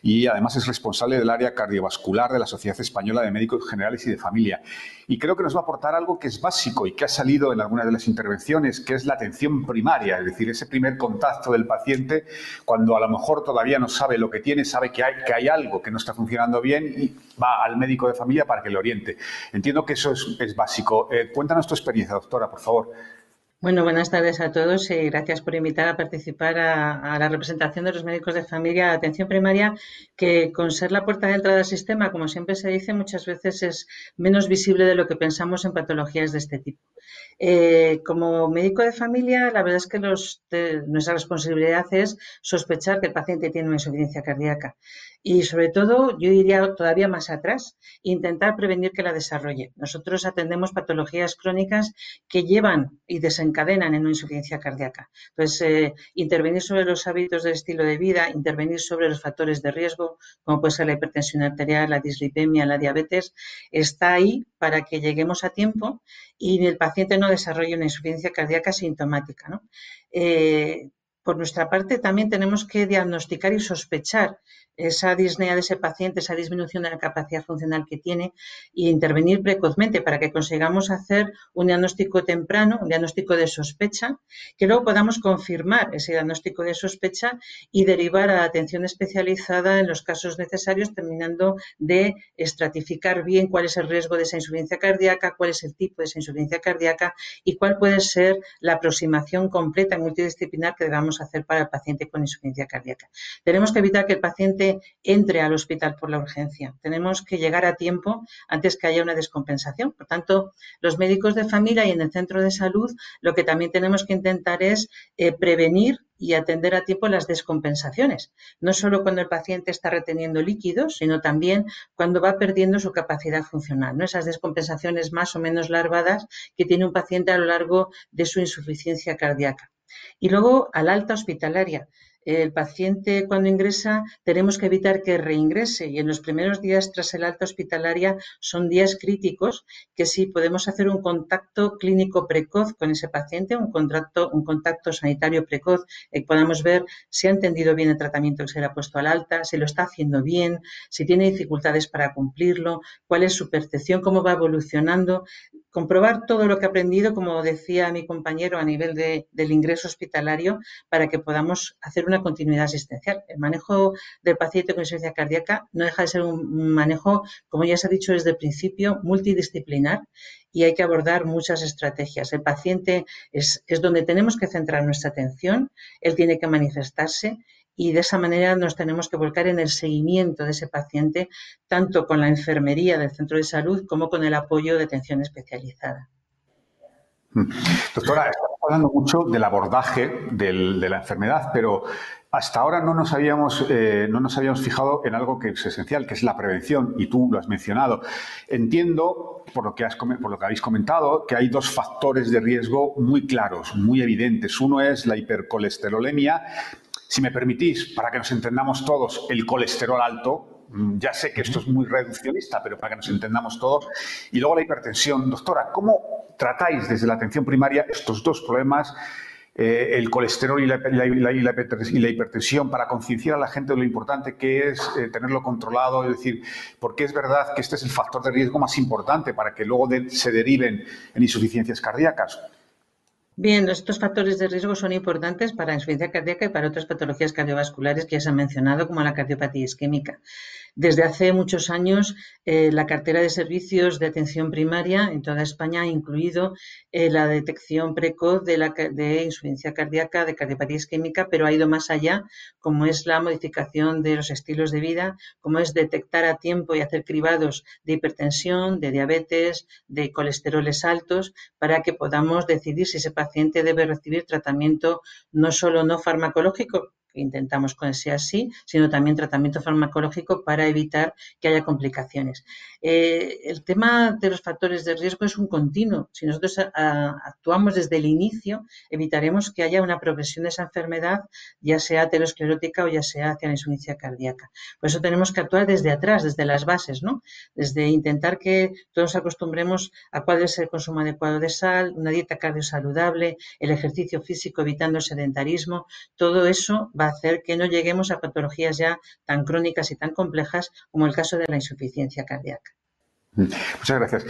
Speaker 3: y además es responsable del área cardiovascular de la Sociedad Española de Médicos Generales y de Familia. Y creo que nos va a aportar algo que es básico y que ha salido en algunas de las intervenciones, que es la atención primaria, es decir, ese primer contacto del paciente cuando a lo mejor todavía no sabe lo que tiene, sabe que hay, que hay algo que no está funcionando bien y va al médico de familia para que le oriente. Entiendo que eso es, básico. Eh, cuéntanos tu experiencia, doctora, por favor.
Speaker 8: Bueno, buenas tardes a todos y gracias por invitar a participar a, la representación de los médicos de familia de atención primaria, que con ser la puerta de entrada al sistema, como siempre se dice, muchas veces es menos visible de lo que pensamos en patologías de este tipo. Eh, como médico de familia, la verdad es que nuestra responsabilidad es sospechar que el paciente tiene una insuficiencia cardíaca y sobre todo, yo diría todavía más atrás, intentar prevenir que la desarrolle. Nosotros atendemos patologías crónicas que llevan y desencadenan en una insuficiencia cardíaca. Entonces, eh, intervenir sobre los hábitos del estilo de vida, intervenir sobre los factores de riesgo, como puede ser la hipertensión arterial, la dislipemia, la diabetes, está ahí para que lleguemos a tiempo y el paciente no desarrolle una insuficiencia cardíaca sintomática. ¿no? Eh, por nuestra parte, también tenemos que diagnosticar y sospechar esa disnea de ese paciente, esa disminución de la capacidad funcional que tiene e intervenir precozmente para que consigamos hacer un diagnóstico temprano, un diagnóstico de sospecha, que luego podamos confirmar ese diagnóstico de sospecha y derivar a atención especializada en los casos necesarios, terminando de estratificar bien cuál es el riesgo de esa insuficiencia cardíaca, cuál es el tipo de esa insuficiencia cardíaca y cuál puede ser la aproximación completa multidisciplinar que debamos hacer para el paciente con insuficiencia cardíaca. Tenemos que evitar que el paciente entre al hospital por la urgencia. Tenemos que llegar a tiempo antes que haya una descompensación. Por tanto, los médicos de familia y en el centro de salud lo que también tenemos que intentar es eh, prevenir y atender a tiempo las descompensaciones, no solo cuando el paciente está reteniendo líquidos, sino también cuando va perdiendo su capacidad funcional, ¿no? esas descompensaciones más o menos larvadas que tiene un paciente a lo largo de su insuficiencia cardíaca. Y luego al alta hospitalaria el paciente cuando ingresa tenemos que evitar que reingrese. Y en los primeros días tras el alta hospitalaria son días críticos que si podemos hacer un contacto clínico precoz con ese paciente, un contacto, un contacto sanitario precoz, eh, podamos ver si ha entendido bien el tratamiento que se le ha puesto al alta, si lo está haciendo bien, si tiene dificultades para cumplirlo, cuál es su percepción, cómo va evolucionando, comprobar todo lo que ha aprendido, como decía mi compañero, a nivel del ingreso hospitalario, para que podamos hacer una continuidad asistencial. El manejo del paciente con insuficiencia cardíaca no deja de ser un manejo, como ya se ha dicho desde el principio, multidisciplinar y hay que abordar muchas estrategias. El paciente es, es donde tenemos que centrar nuestra atención, él tiene que manifestarse y de esa manera nos tenemos que volcar en el seguimiento de ese paciente, tanto con la enfermería del centro de salud como con el apoyo de atención especializada.
Speaker 3: Mm. Doctora, hablando mucho del abordaje de la enfermedad, pero hasta ahora no nos, habíamos, eh, no nos habíamos fijado en algo que es esencial, que es la prevención, y tú lo has mencionado. Entiendo, por lo que, has, por lo que habéis comentado, que hay dos factores de riesgo muy claros, muy evidentes. Uno es la hipercolesterolemia si me permitís, para que nos entendamos todos, el colesterol alto, ya sé que esto es muy reduccionista, pero para que nos entendamos todos, y luego la hipertensión. Doctora, ¿cómo tratáis desde la atención primaria estos dos problemas eh, el colesterol y la, hipertensión para concienciar a la gente de lo importante que es eh, tenerlo controlado, es decir, porque es verdad que este es el factor de riesgo más importante para que luego se deriven en insuficiencias cardíacas.
Speaker 8: Bien, estos factores de riesgo son importantes para la insuficiencia cardíaca y para otras patologías cardiovasculares que ya se han mencionado, como la cardiopatía isquémica. Desde hace muchos años, eh, la cartera de servicios de atención primaria en toda España ha incluido eh, la detección precoz de, la, de insuficiencia cardíaca, de cardiopatía isquémica, pero ha ido más allá, como es la modificación de los estilos de vida, como es detectar a tiempo y hacer cribados de hipertensión, de diabetes, de colesteroles altos, para que podamos decidir si ese paciente debe recibir tratamiento no solo no farmacológico, que intentamos que sea así, sino también tratamiento farmacológico para evitar que haya complicaciones. Eh, el tema de los factores de riesgo es un continuo. Si nosotros actuamos desde el inicio, evitaremos que haya una progresión de esa enfermedad, ya sea aterosclerótica o ya sea hacia la insuficiencia cardíaca. Por eso tenemos que actuar desde atrás, desde las bases, ¿no? Desde intentar que todos acostumbremos a cuál es el consumo adecuado de sal, una dieta cardiosaludable, el ejercicio físico evitando el sedentarismo, todo eso va a hacer que no lleguemos a patologías ya tan crónicas y tan complejas como el caso de la insuficiencia cardíaca.
Speaker 3: Muchas gracias.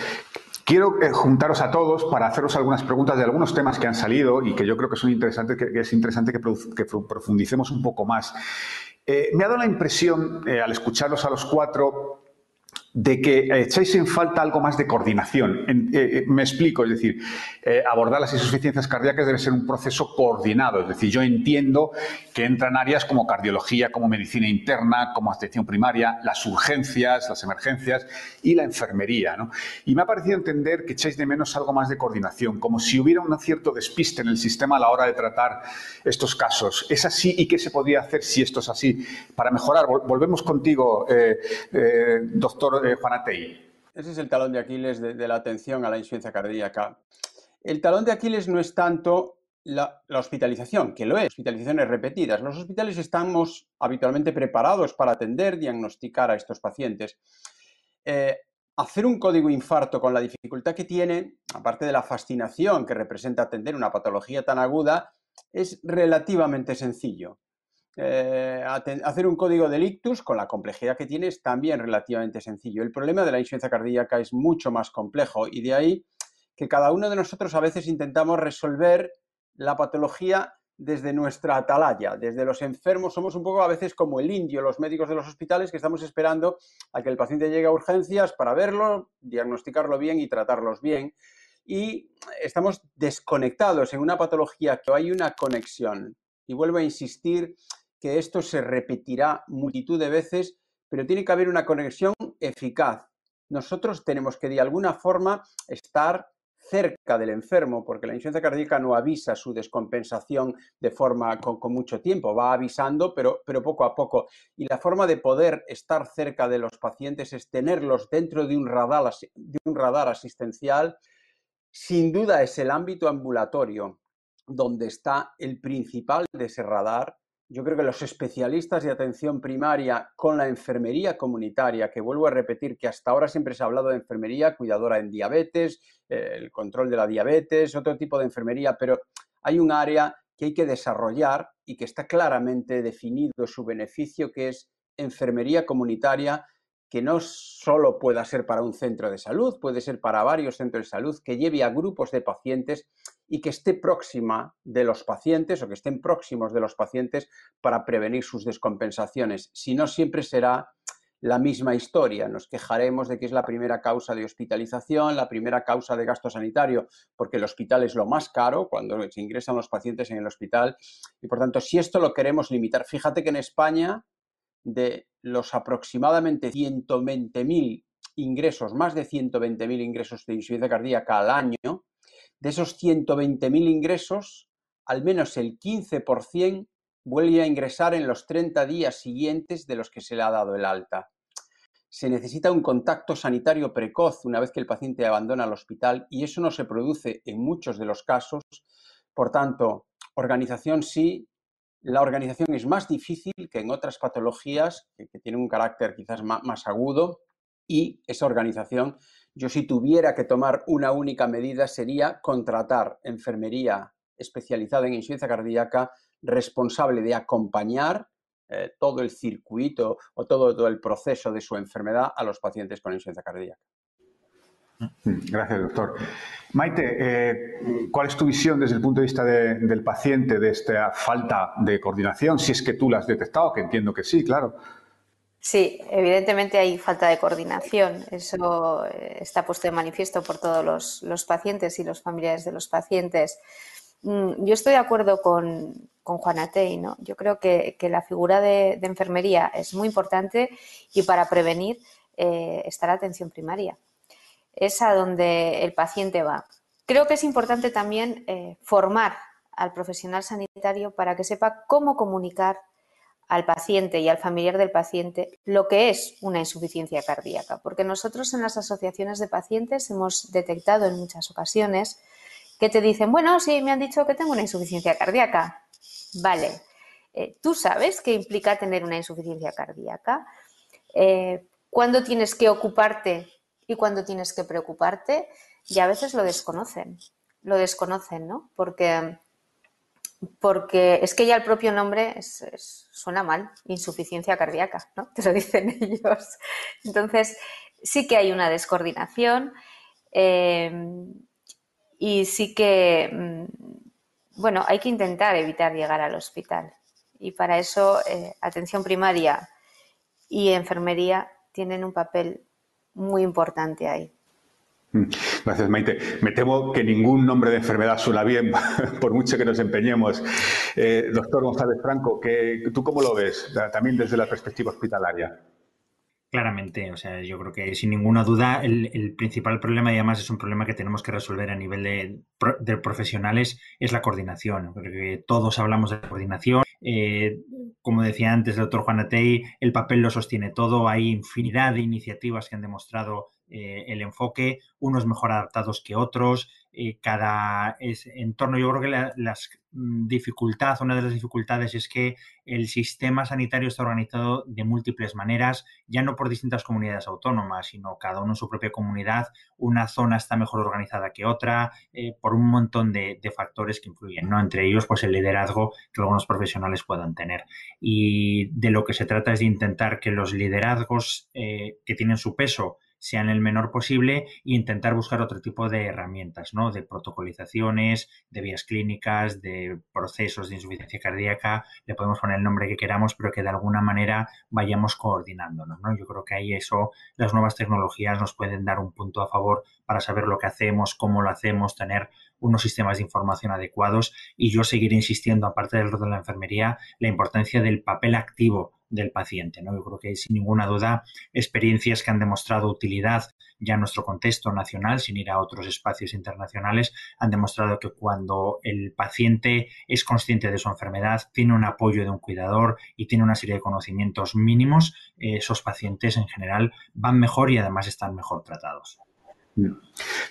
Speaker 3: Quiero eh, juntaros a todos para haceros algunas preguntas de algunos temas que han salido y que yo creo que son interesantes, que, es interesante que, profundicemos un poco más. Eh, me ha dado la impresión, eh, al escucharlos a los cuatro, de que eh, echáis en falta algo más de coordinación. Eh, eh, me explico, es decir, abordar las insuficiencias cardíacas debe ser un proceso coordinado. Es decir, yo entiendo que entran áreas como cardiología, como medicina interna, como atención primaria, las urgencias, las emergencias y la enfermería. Y me ha parecido entender que echáis de menos algo más de coordinación, como si hubiera un cierto despiste en el sistema a la hora de tratar estos casos. ¿Es así y qué se podría hacer si esto es así para mejorar? Volvemos contigo, doctor
Speaker 5: Ese es el talón de Aquiles de, la atención a la insuficiencia cardíaca. El talón de Aquiles no es tanto la, hospitalización, que lo es, hospitalizaciones repetidas. Los hospitales estamos habitualmente preparados para atender, diagnosticar a estos pacientes. Eh, hacer un código infarto con la dificultad que tiene, aparte de la fascinación que representa atender una patología tan aguda, es relativamente sencillo. Eh, hacer un código de ictus con la complejidad que tiene es también relativamente sencillo. El problema de la insuficiencia cardíaca es mucho más complejo y de ahí que cada uno de nosotros a veces intentamos resolver la patología desde nuestra atalaya, desde los enfermos. Somos un poco a veces como el indio, los médicos de los hospitales, que estamos esperando a que el paciente llegue a urgencias para verlo, diagnosticarlo bien y tratarlos bien. Y estamos desconectados en una patología que hay una conexión. Y vuelvo a insistir que esto se repetirá multitud de veces, pero tiene que haber una conexión eficaz. Nosotros tenemos que de alguna forma estar cerca del enfermo, porque la insuficiencia cardíaca no avisa su descompensación de forma con, mucho tiempo, va avisando, pero, pero poco a poco. Y la forma de poder estar cerca de los pacientes es tenerlos dentro de un radar, de un radar asistencial. Sin duda es el ámbito ambulatorio donde está el principal de ese radar yo creo que los especialistas de atención primaria con la enfermería comunitaria, que vuelvo a repetir que hasta ahora siempre se ha hablado de enfermería cuidadora en diabetes, eh, el control de la diabetes, otro tipo de enfermería, pero hay un área que hay que desarrollar y que está claramente definido su beneficio, que es enfermería comunitaria que no solo pueda ser para un centro de salud, puede ser para varios centros de salud, que lleve a grupos de pacientes y que esté próxima de los pacientes o que estén próximos de los pacientes para prevenir sus descompensaciones. Si no, siempre será la misma historia. Nos quejaremos de que es la primera causa de hospitalización, la primera causa de gasto sanitario, porque el hospital es lo más caro cuando se ingresan los pacientes en el hospital. Y por tanto, si esto lo queremos limitar, fíjate que en España de los aproximadamente 120.000 ingresos, más de 120.000 ingresos de insuficiencia cardíaca al año, de esos 120.000 ingresos, al menos el 15% vuelve a ingresar en los 30 días siguientes de los que se le ha dado el alta. Se necesita un contacto sanitario precoz una vez que el paciente abandona el hospital y eso no se produce en muchos de los casos. Por tanto, organización sí, la organización es más difícil que en otras patologías que, tienen un carácter quizás más, agudo y esa organización, yo si tuviera que tomar una única medida sería contratar enfermería especializado en insuficiencia cardíaca responsable de acompañar eh, todo el circuito o todo, el proceso de su enfermedad a los pacientes con insuficiencia cardíaca.
Speaker 3: Mm, gracias, doctor. Maite, eh, ¿cuál es tu visión desde el punto de vista del paciente de esta falta de coordinación? Si es que tú la has detectado, que entiendo que sí, claro.
Speaker 6: Sí, evidentemente hay falta de coordinación. Eso eh, está puesto de manifiesto por todos los, pacientes y los familiares de los pacientes. Mm, yo estoy de acuerdo con, con Juana Tey, ¿no? Yo creo que, la figura de, enfermería es muy importante y para prevenir eh, está la atención primaria. Es a donde el paciente va. Creo que es importante también eh, formar al profesional sanitario para que sepa cómo comunicar al paciente y al familiar del paciente lo que es una insuficiencia cardíaca, porque nosotros en las asociaciones de pacientes hemos detectado en muchas ocasiones que te dicen, bueno, sí, me han dicho que tengo una insuficiencia cardíaca. Vale, eh, ¿tú sabes qué implica tener una insuficiencia cardíaca? Eh, ¿Cuándo tienes que ocuparte y cuándo tienes que preocuparte? Y a veces lo desconocen, lo desconocen, ¿no? Porque porque es que ya el propio nombre suena mal, insuficiencia cardíaca, ¿no? Te lo dicen ellos. Entonces, sí que hay una descoordinación eh, y sí que, mm, bueno, hay que intentar evitar llegar al hospital. Y para eso, eh, atención primaria y enfermería tienen un papel muy importante ahí.
Speaker 3: Mm. Gracias, Maite. Me temo que ningún nombre de enfermedad suena bien, por mucho que nos empeñemos. Eh, doctor González Franco, ¿tú cómo lo ves, también desde la perspectiva hospitalaria?
Speaker 7: Claramente, o sea, yo creo que sin ninguna duda el, principal problema, y además es un problema que tenemos que resolver a nivel de, profesionales, es la coordinación. Porque todos hablamos de coordinación. Eh, como decía antes el doctor Juan Atei, el papel lo sostiene todo. Hay infinidad de iniciativas que han demostrado eh, el enfoque, unos mejor adaptados que otros, eh, cada entorno. Yo creo que la las mm, dificultad, una de las dificultades es que el sistema sanitario está organizado de múltiples maneras, ya no por distintas comunidades autónomas, sino cada uno en su propia comunidad. Una zona está mejor organizada que otra, eh, por un montón de, factores que influyen, ¿no? Entre ellos, pues el liderazgo que algunos profesionales puedan tener. Y de lo que se trata es de intentar que los liderazgos que tienen su peso, sean el menor posible e intentar buscar otro tipo de herramientas, ¿no? De protocolizaciones, de vías clínicas, de procesos de insuficiencia cardíaca, le podemos poner el nombre que queramos, pero que de alguna manera vayamos coordinándonos, ¿no? Yo creo que ahí eso, las nuevas tecnologías nos pueden dar un punto a favor para saber lo que hacemos, cómo lo hacemos, tener unos sistemas de información adecuados y yo seguir insistiendo, aparte del rol de la enfermería, la importancia del papel activo del paciente. ¿no? Yo creo que hay sin ninguna duda experiencias que han demostrado utilidad ya en nuestro contexto nacional, sin ir a otros espacios internacionales, han demostrado que cuando el paciente es consciente de su enfermedad, tiene un apoyo de un cuidador y tiene una serie de conocimientos mínimos, esos pacientes en general van mejor y además están mejor tratados.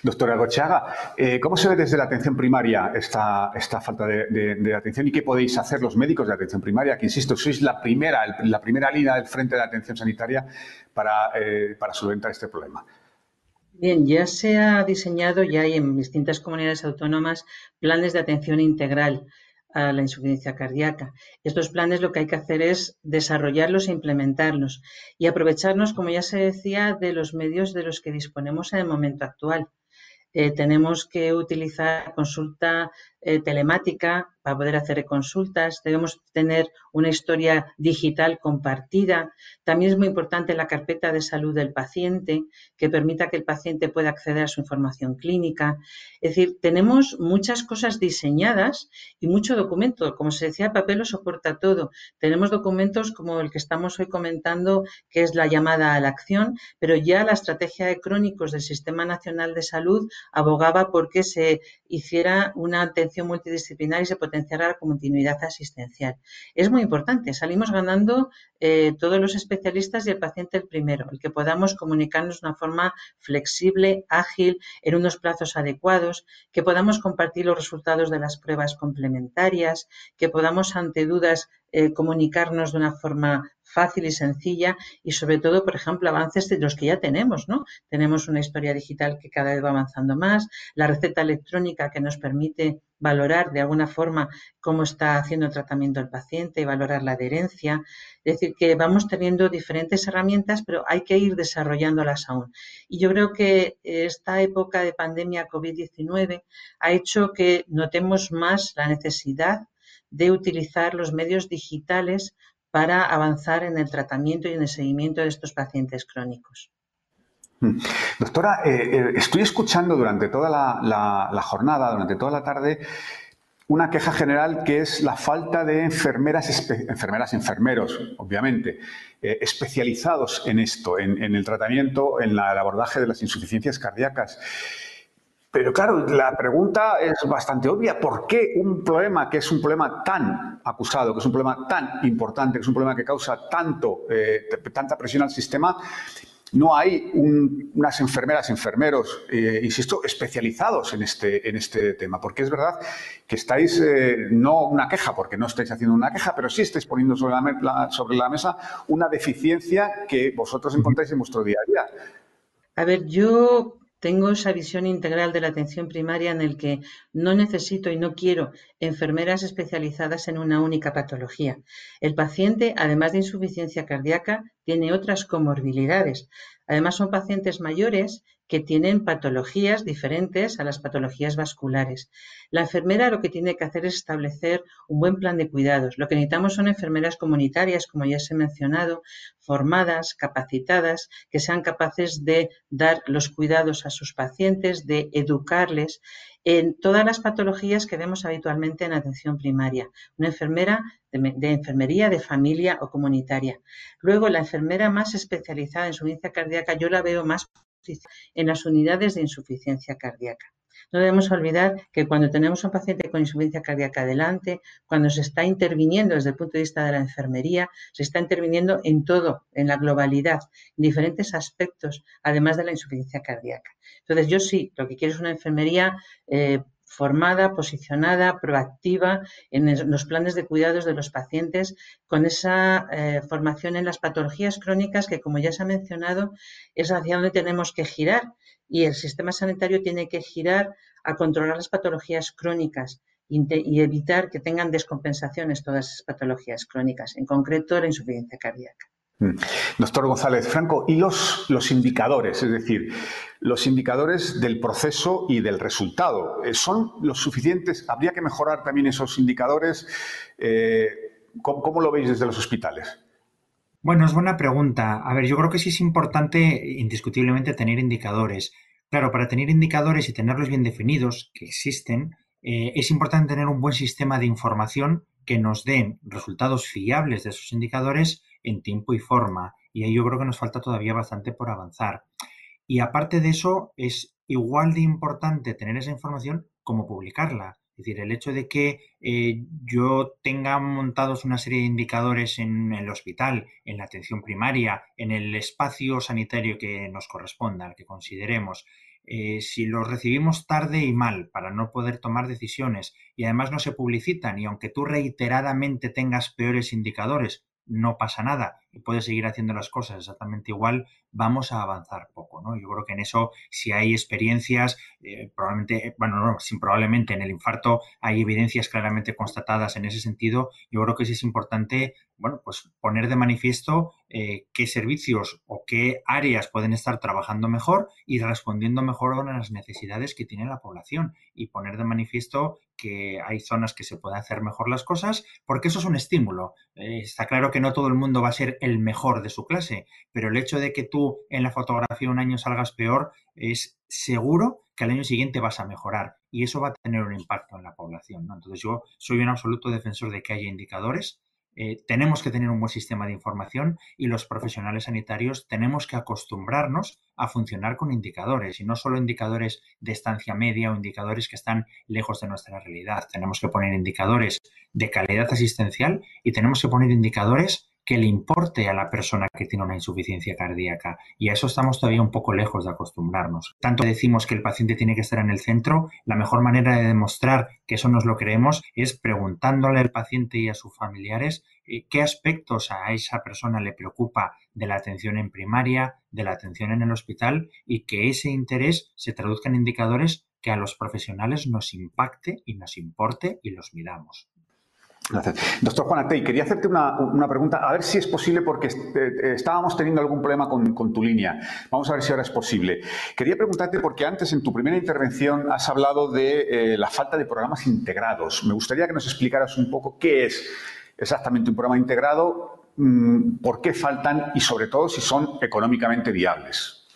Speaker 3: Doctora Gochaga, eh, ¿cómo se ve desde la atención primaria esta, esta falta de, atención y qué podéis hacer los médicos de atención primaria? Que insisto, sois la primera, la primera línea del frente de la atención sanitaria para, eh, para solventar este problema.
Speaker 8: Bien, ya se ha diseñado, ya hay en distintas comunidades autónomas planes de atención integral a la insuficiencia cardíaca. Estos planes lo que hay que hacer es desarrollarlos e implementarlos y aprovecharnos, como ya se decía, de los medios de los que disponemos en el momento actual. Eh, tenemos que utilizar consulta eh, telemática para poder hacer consultas, debemos tener una historia digital compartida. También es muy importante la carpeta de salud del paciente, que permita que el paciente pueda acceder a su información clínica. Es decir, tenemos muchas cosas diseñadas y mucho documento. Como se decía, el papel lo soporta todo. Tenemos documentos como el que estamos hoy comentando, que es la llamada a la acción, pero ya la estrategia de crónicos del Sistema Nacional de Salud abogaba porque se hiciera una atención multidisciplinar y se potenciara la continuidad asistencial. Es muy importante, salimos ganando eh, todos los especialistas y el paciente el primero, el que podamos comunicarnos de una forma flexible, ágil, en unos plazos adecuados, que podamos compartir los resultados de las pruebas complementarias, que podamos ante dudas eh, comunicarnos de una forma fácil y sencilla y sobre todo, por ejemplo, avances de los que ya tenemos, ¿no? Tenemos una historia digital que cada vez va avanzando más, la receta electrónica que nos permite valorar de alguna forma cómo está haciendo el tratamiento el paciente y valorar la adherencia. Es decir, que vamos teniendo diferentes herramientas, pero hay que ir desarrollándolas aún. Y yo creo que esta época de pandemia COVID-19 ha hecho que notemos más la necesidad de utilizar los medios digitales para avanzar en el tratamiento y en el seguimiento de estos pacientes crónicos.
Speaker 3: Hmm. Doctora, eh, eh, estoy escuchando durante toda la, jornada, durante toda la tarde, una queja general que es la falta de enfermeras, enfermeras, enfermeros, obviamente, eh, especializados en esto, en, en, el tratamiento, en el abordaje de las insuficiencias cardíacas. Pero claro, la pregunta es bastante obvia. ¿Por qué un problema que es un problema tan acusado, que es un problema tan importante, que es un problema que causa tanto, eh, tanta presión al sistema, no hay unas enfermeras, enfermeros, eh, insisto, especializados en este, en este tema? Porque es verdad que estáis, eh, no una queja, porque no estáis haciendo una queja, pero sí estáis poniendo sobre la, sobre la mesa una deficiencia que vosotros encontráis en vuestro día a día.
Speaker 8: A ver, yo tengo esa visión integral de la atención primaria en el que no necesito y no quiero enfermeras especializadas en una única patología. El paciente, además de insuficiencia cardíaca, tiene otras comorbilidades. Además, son pacientes mayores que tienen patologías diferentes a las patologías vasculares. La enfermera lo que tiene que hacer es establecer un buen plan de cuidados. Lo que necesitamos son enfermeras comunitarias, como ya se ha mencionado, formadas, capacitadas, que sean capaces de dar los cuidados a sus pacientes, de educarles en todas las patologías que vemos habitualmente en atención primaria. Una enfermera de, enfermería, de familia o comunitaria. Luego, la enfermera más especializada en insuficiencia cardíaca, yo la veo más en las unidades de insuficiencia cardíaca. No debemos olvidar que cuando tenemos un paciente con insuficiencia cardíaca adelante, cuando se está interviniendo desde el punto de vista de la enfermería, se está interviniendo en todo, en la globalidad, en diferentes aspectos, además de la insuficiencia cardíaca. Entonces, yo sí, lo que quiero es una enfermería eh, formada, posicionada, proactiva en los planes de cuidados de los pacientes, con esa eh, formación en las patologías crónicas que, como ya se ha mencionado, es hacia donde tenemos que girar y el sistema sanitario tiene que girar a controlar las patologías crónicas y evitar que tengan descompensaciones todas esas patologías crónicas, en concreto la insuficiencia cardíaca.
Speaker 3: Mm. Doctor González Franco, ¿y los, los indicadores? Es decir, los indicadores del proceso y del resultado. Eh, ¿Son los suficientes? ¿Habría que mejorar también esos indicadores? Eh, ¿cómo, lo veis desde los hospitales?
Speaker 7: Bueno, es buena pregunta. A ver, yo creo que sí es importante indiscutiblemente tener indicadores. Claro, para tener indicadores y tenerlos bien definidos, que existen, eh, es importante tener un buen sistema de información que nos den resultados fiables de esos indicadores en tiempo y forma. Y ahí yo creo que nos falta todavía bastante por avanzar. Y aparte de eso, es igual de importante tener esa información como publicarla. Es decir, el hecho de que eh, yo tenga montados una serie de indicadores en el hospital, en la atención primaria, en el espacio sanitario que nos corresponda, que consideremos, eh, si los recibimos tarde y mal para no poder tomar decisiones y además no se publicitan y aunque tú reiteradamente tengas peores indicadores, no pasa nada y puedes seguir haciendo las cosas exactamente igual, vamos a avanzar poco, ¿no? Yo creo que en eso, si hay experiencias, eh, probablemente, bueno, no, sin probablemente en el infarto hay evidencias claramente constatadas en ese sentido, yo creo que sí es importante, bueno, pues poner de manifiesto eh, qué servicios o qué áreas pueden estar trabajando mejor y respondiendo mejor a las necesidades que tiene la población y poner de manifiesto que hay zonas que se pueden hacer mejor las cosas, porque eso es un estímulo. Eh, está claro que no todo el mundo va a ser el mejor de su clase, pero el hecho de que tú en la fotografía un año salgas peor es seguro que al año siguiente vas a mejorar y eso va a tener un impacto en la población. Entonces yo soy un absoluto defensor de que haya indicadores eh, tenemos que tener un buen sistema de información y los profesionales sanitarios tenemos que acostumbrarnos a funcionar con indicadores y no solo indicadores de estancia media o indicadores que están lejos de nuestra realidad. Tenemos que poner indicadores de calidad asistencial y tenemos que poner indicadores que le importe a la persona que tiene una insuficiencia cardíaca. Y a eso estamos todavía un poco lejos de acostumbrarnos. Tanto decimos que el paciente tiene que estar en el centro, la mejor manera de demostrar que eso nos lo creemos es preguntándole al paciente y a sus familiares eh, qué aspectos a esa persona le preocupa de la atención en primaria, de la atención en el hospital y que ese interés se traduzca en indicadores que a los profesionales nos impacte y nos importe y los miramos.
Speaker 3: Gracias. Doctor Juanatey, quería hacerte una, pregunta, a ver si es posible, porque eh, estábamos teniendo algún problema con, tu línea. Vamos a ver si ahora es posible. Quería preguntarte, porque antes en tu primera intervención has hablado de eh, la falta de programas integrados. Me gustaría que nos explicaras un poco qué es exactamente un programa integrado, mm, por qué faltan y sobre todo si son económicamente viables.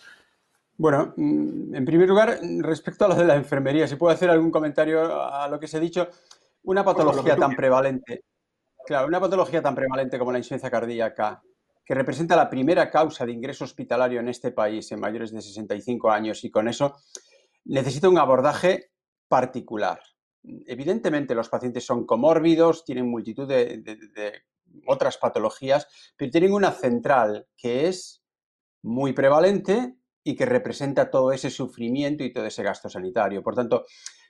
Speaker 5: Bueno, mm, en primer lugar, respecto a lo de la enfermería, si puedo hacer algún comentario a lo que se ha dicho. Una patología tan prevalente, claro, una patología tan prevalente como la insuficiencia cardíaca, que representa la primera causa de ingreso hospitalario en este país en mayores de 65 años y con eso necesita un abordaje particular. Evidentemente los pacientes son comórbidos, tienen multitud de, de otras patologías, pero tienen una central que es muy prevalente y que representa todo ese sufrimiento y todo ese gasto sanitario. Por tanto,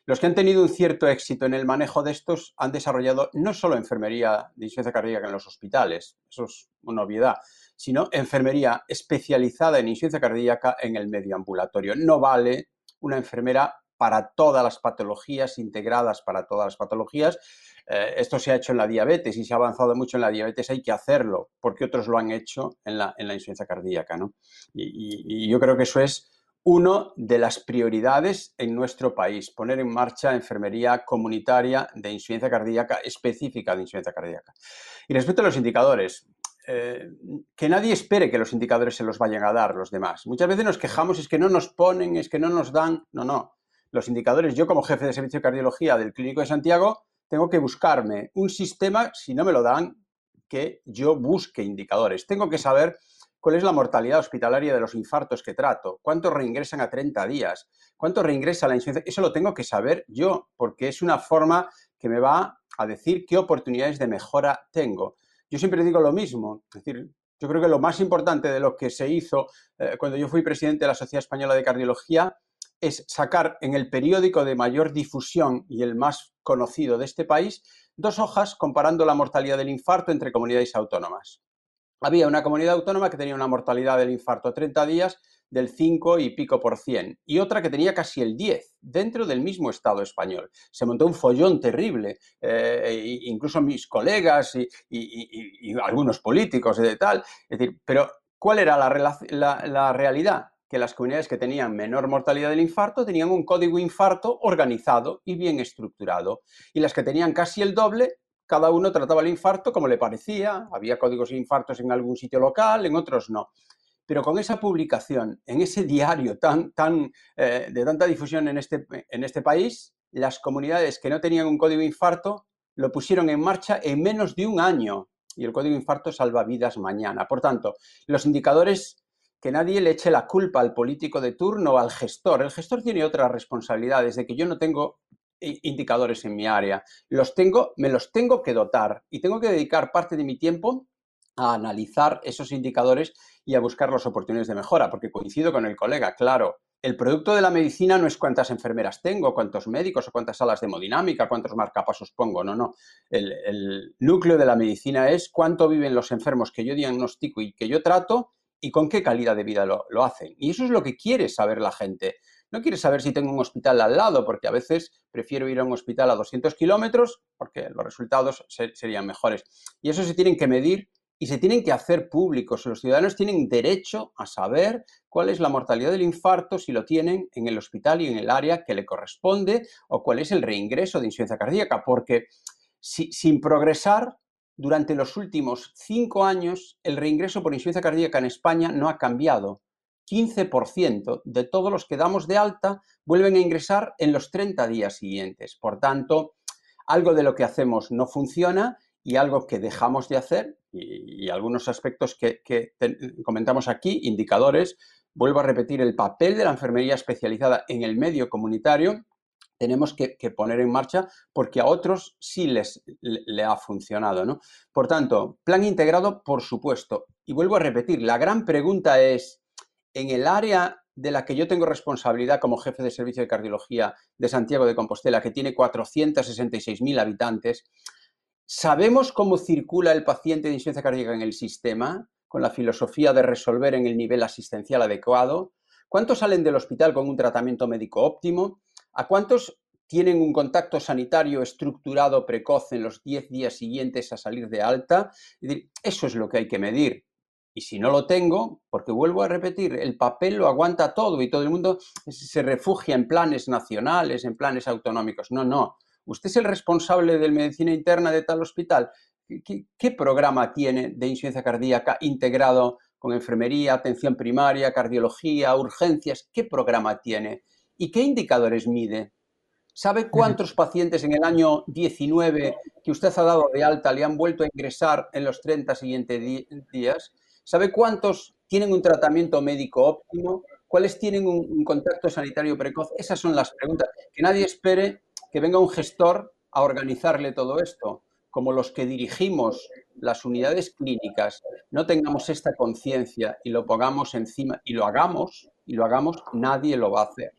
Speaker 5: los que han tenido un cierto éxito en el manejo de estos han desarrollado no solo enfermería de insuficiencia cardíaca en los hospitales, eso es una obviedad, sino enfermería especializada en insuficiencia cardíaca en el medio ambulatorio. No vale una enfermera para todas las patologías, integradas para todas las patologías. Eh, esto se ha hecho en la diabetes y se ha avanzado mucho en la diabetes, hay que hacerlo, porque otros lo han hecho en la, en insuficiencia cardíaca. ¿no? y yo creo que eso es uno de las prioridades en nuestro país, poner en marcha enfermería comunitaria de insuficiencia cardíaca, específica de insuficiencia cardíaca. Y respecto a los indicadores, eh, que nadie espere que los indicadores se los vayan a dar los demás. Muchas veces nos quejamos, es que no nos ponen, es que no nos dan. No, no. Los indicadores, yo como jefe de servicio de cardiología del Clínico de Santiago, tengo que buscarme un sistema, si no me lo dan, que yo busque indicadores. Tengo que saber cuál es la mortalidad hospitalaria de los infartos que trato, cuántos reingresan a 30 días, cuánto reingresa la insuficiencia. Eso lo tengo que saber yo, porque es una forma que me va a decir qué oportunidades de mejora tengo. Yo siempre digo lo mismo, es decir, yo creo que lo más importante de lo que se hizo eh, cuando yo fui presidente de la Sociedad Española de Cardiología es sacar en el periódico de mayor difusión y el más conocido de este país dos hojas comparando la mortalidad del infarto entre comunidades autónomas había una comunidad autónoma que tenía una mortalidad del infarto a 30 días del 5 y pico por cien y otra que tenía casi el 10 dentro del mismo Estado español. Se montó un follón terrible, eh, incluso mis colegas y, algunos políticos de tal. Es decir, pero ¿cuál era la realidad? Que las comunidades que tenían menor mortalidad del infarto tenían un código infarto organizado y bien estructurado y las que tenían casi el doble cada uno trataba el infarto como le parecía, había códigos de infartos en algún sitio local, en otros no. Pero con esa publicación, en ese diario tan, tan, eh, de tanta difusión en este, en este país, las comunidades que no tenían un código infarto lo pusieron en marcha en menos de un año y el código infarto salva vidas mañana. Por tanto, los indicadores que nadie le eche la culpa al político de turno o al gestor. El gestor tiene otras responsabilidades de que yo no tengo indicadores en mi área. Los tengo, me los tengo que dotar y tengo que dedicar parte de mi tiempo a analizar esos indicadores y a buscar las oportunidades de mejora, porque coincido con el colega, claro, el producto de la medicina no es cuántas enfermeras tengo, cuántos médicos o cuántas salas de hemodinámica, cuántos marcapasos pongo, no, no. El, núcleo de la medicina es cuánto viven los enfermos que yo diagnostico y que yo trato y con qué calidad de vida lo, lo hacen. Y eso es lo que quiere saber la gente. No quiere saber si tengo un hospital al lado, porque a veces prefiero ir a un hospital a 200 kilómetros, porque los resultados serían mejores. Y eso se tienen que medir y se tienen que hacer públicos. Los ciudadanos tienen derecho a saber cuál es la mortalidad del infarto, si lo tienen en el hospital y en el área que le corresponde, o cuál es el reingreso de insuficiencia cardíaca, porque sin progresar, durante los últimos cinco años, el reingreso por insuficiencia cardíaca en España no ha cambiado. 15% de todos los que damos de alta vuelven a ingresar en los 30 días siguientes. Por tanto, algo de lo que hacemos no funciona y algo que dejamos de hacer, y, algunos aspectos que, comentamos aquí, indicadores, vuelvo a repetir el papel de la enfermería especializada en el medio comunitario, tenemos que, poner en marcha porque a otros sí les le, ha funcionado. ¿no? Por tanto, plan integrado, por supuesto. Y vuelvo a repetir, la gran pregunta es, en el área de la que yo tengo responsabilidad como jefe de servicio de cardiología de Santiago de Compostela, que tiene 466.000 habitantes, ¿sabemos cómo circula el paciente de insuficiencia cardíaca en el sistema con la filosofía de resolver en el nivel asistencial adecuado? ¿Cuántos salen del hospital con un tratamiento médico óptimo? ¿A cuántos tienen un contacto sanitario estructurado precoz en los 10 días siguientes a salir de alta? eso es lo que hay que medir. Y si no lo tengo, porque vuelvo a repetir, el papel lo aguanta todo y todo el mundo se refugia en planes nacionales, en planes autonómicos. No, no. Usted es el responsable de medicina interna de tal hospital. ¿Qué, programa tiene de insuficiencia cardíaca integrado con enfermería, atención primaria, cardiología, urgencias? ¿Qué programa tiene? ¿Y qué indicadores mide? ¿Sabe cuántos pacientes en el año 19 que usted ha dado de alta le han vuelto a ingresar en los 30 siguientes días? ¿Sabe cuántos tienen un tratamiento médico óptimo? ¿Cuáles tienen un, contacto sanitario precoz? Esas son las preguntas. Que nadie espere que venga un gestor a organizarle todo esto. Como los que dirigimos las unidades clínicas no tengamos esta conciencia y lo pongamos encima y lo hagamos, y lo hagamos, nadie lo va a hacer.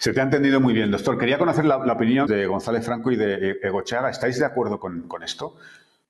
Speaker 3: Se te ha entendido muy bien, doctor. Quería conocer la, opinión de González Franco y de Egochaga. ¿Estáis de acuerdo con, con esto?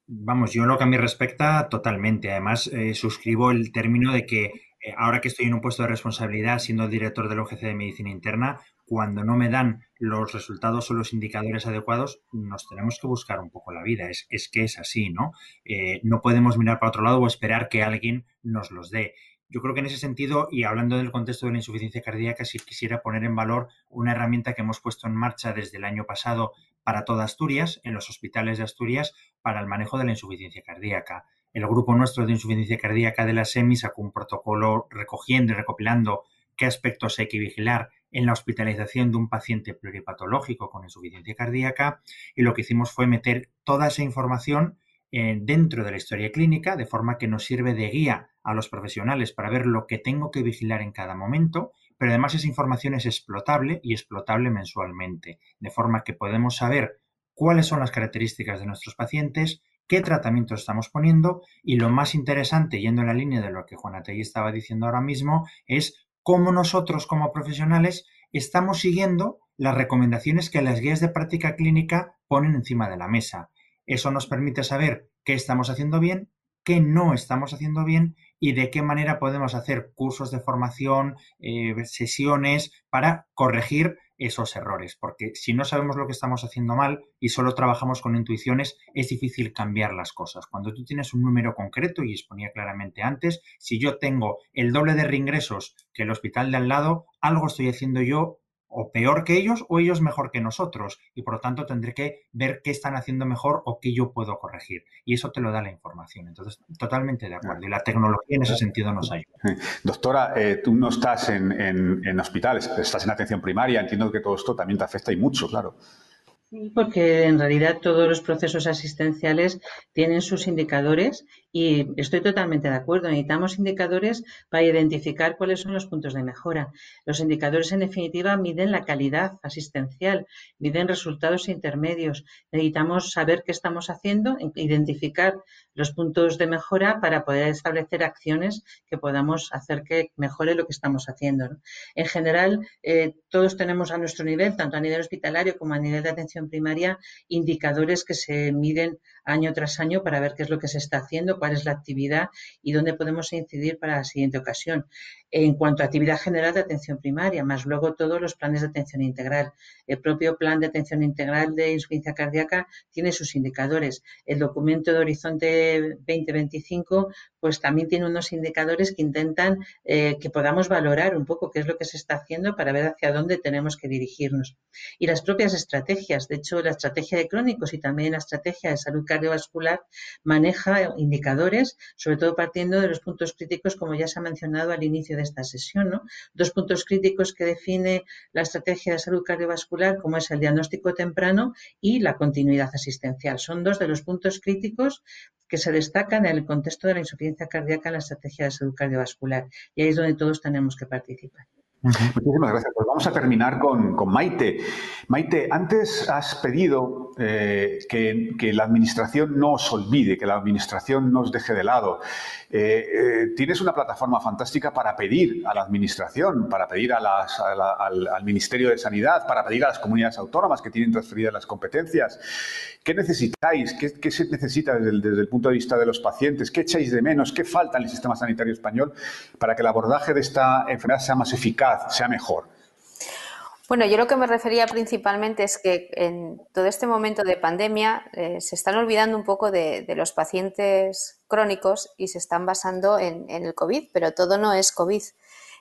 Speaker 7: Vamos, yo lo que a mí respecta, totalmente. Además, eh, suscribo el término de que eh, ahora que estoy en un puesto de responsabilidad, siendo director del OGC de Medicina Interna, cuando no me dan los resultados o los indicadores adecuados, nos tenemos que buscar un poco la vida. Es, es que es así, ¿no? Eh, no podemos mirar para otro lado o esperar que alguien nos los dé. Yo creo que en ese sentido, y hablando del contexto de la insuficiencia cardíaca, sí quisiera poner en valor una herramienta que hemos puesto en marcha desde el año pasado para toda Asturias, en los hospitales de Asturias, para el manejo de la insuficiencia cardíaca. El grupo nuestro de insuficiencia cardíaca de la SEMI sacó un protocolo recogiendo y recopilando qué aspectos hay que vigilar en la hospitalización de un paciente pluripatológico con insuficiencia cardíaca y lo que hicimos fue meter toda esa información eh, dentro de la historia clínica de forma que nos sirve de guía a los profesionales para ver lo que tengo que vigilar en cada momento pero además esa información es explotable y explotable mensualmente, de forma que podemos saber cuáles son las características de nuestros pacientes, qué tratamientos estamos poniendo y lo más interesante, yendo en la línea de lo que Juan Ategui estaba diciendo ahora mismo, es cómo nosotros como profesionales estamos siguiendo las recomendaciones que las guías de práctica clínica ponen encima de la mesa. Eso nos permite saber qué estamos haciendo bien, qué no estamos haciendo bien y de qué manera podemos hacer cursos de formación, eh, sesiones para corregir esos errores, porque si no sabemos lo que estamos haciendo mal y solo trabajamos con intuiciones, es difícil cambiar las cosas. Cuando tú tienes un número concreto, y exponía claramente antes, si yo tengo el doble de reingresos que el hospital de al lado, algo estoy haciendo yo o peor que ellos o ellos mejor que nosotros y por lo tanto tendré que ver qué están haciendo mejor o qué yo puedo corregir y eso te lo da la información. Entonces, totalmente de acuerdo y la tecnología en ese sentido nos ayuda.
Speaker 3: Doctora, eh, tú no estás en, en hospitales, estás en atención primaria, entiendo que todo esto también te afecta y mucho, claro.
Speaker 8: Sí, porque en realidad todos los procesos asistenciales tienen sus indicadores y estoy totalmente de acuerdo. Necesitamos indicadores para identificar cuáles son los puntos de mejora. Los indicadores, en definitiva, miden la calidad asistencial, miden resultados intermedios. Necesitamos saber qué estamos haciendo, identificar los puntos de mejora para poder establecer acciones que podamos hacer que mejore lo que estamos haciendo. En general, eh, todos tenemos a nuestro nivel, tanto a nivel hospitalario como a nivel de atención primaria, indicadores que se miden año tras año para ver qué es lo que se está haciendo, cuál es la actividad y dónde podemos incidir para la siguiente ocasión. En cuanto a actividad general de atención primaria, más luego todos los planes de atención integral. El propio plan de atención integral de insuficiencia cardíaca tiene sus indicadores. El documento de Horizonte 2025 pues también tiene unos indicadores que intentan eh, que podamos valorar un poco qué es lo que se está haciendo para ver hacia dónde tenemos que dirigirnos. Y las propias estrategias, de hecho, la estrategia de crónicos y también la estrategia de salud cardiovascular maneja indicadores, sobre todo partiendo de los puntos críticos, como ya se ha mencionado al inicio de esta sesión. Dos puntos críticos que define la estrategia de salud cardiovascular, como es el diagnóstico temprano y la continuidad asistencial. Son dos de los puntos críticos que se destacan en el contexto de la insuficiencia cardíaca en la estrategia de salud cardiovascular. Y ahí es donde todos tenemos que participar.
Speaker 3: Muchísimas gracias. Pues vamos a terminar con, Maite. Maite, antes has pedido eh, que, la Administración no os olvide, que la Administración no os deje de lado. Eh, eh, tienes una plataforma fantástica para pedir a la Administración, para pedir al, Ministerio de Sanidad, para pedir a las comunidades autónomas que tienen transferidas las competencias. ¿Qué necesitáis? ¿Qué, se necesita desde el punto de vista de los pacientes? ¿Qué echáis de menos? ¿Qué falta en el sistema sanitario español para que el abordaje de esta enfermedad sea más eficaz? Sea mejor?
Speaker 6: Bueno, yo lo que me refería principalmente es que en todo este momento de pandemia eh, se están olvidando un poco de, los pacientes crónicos y se están basando en, el COVID, pero todo no es COVID.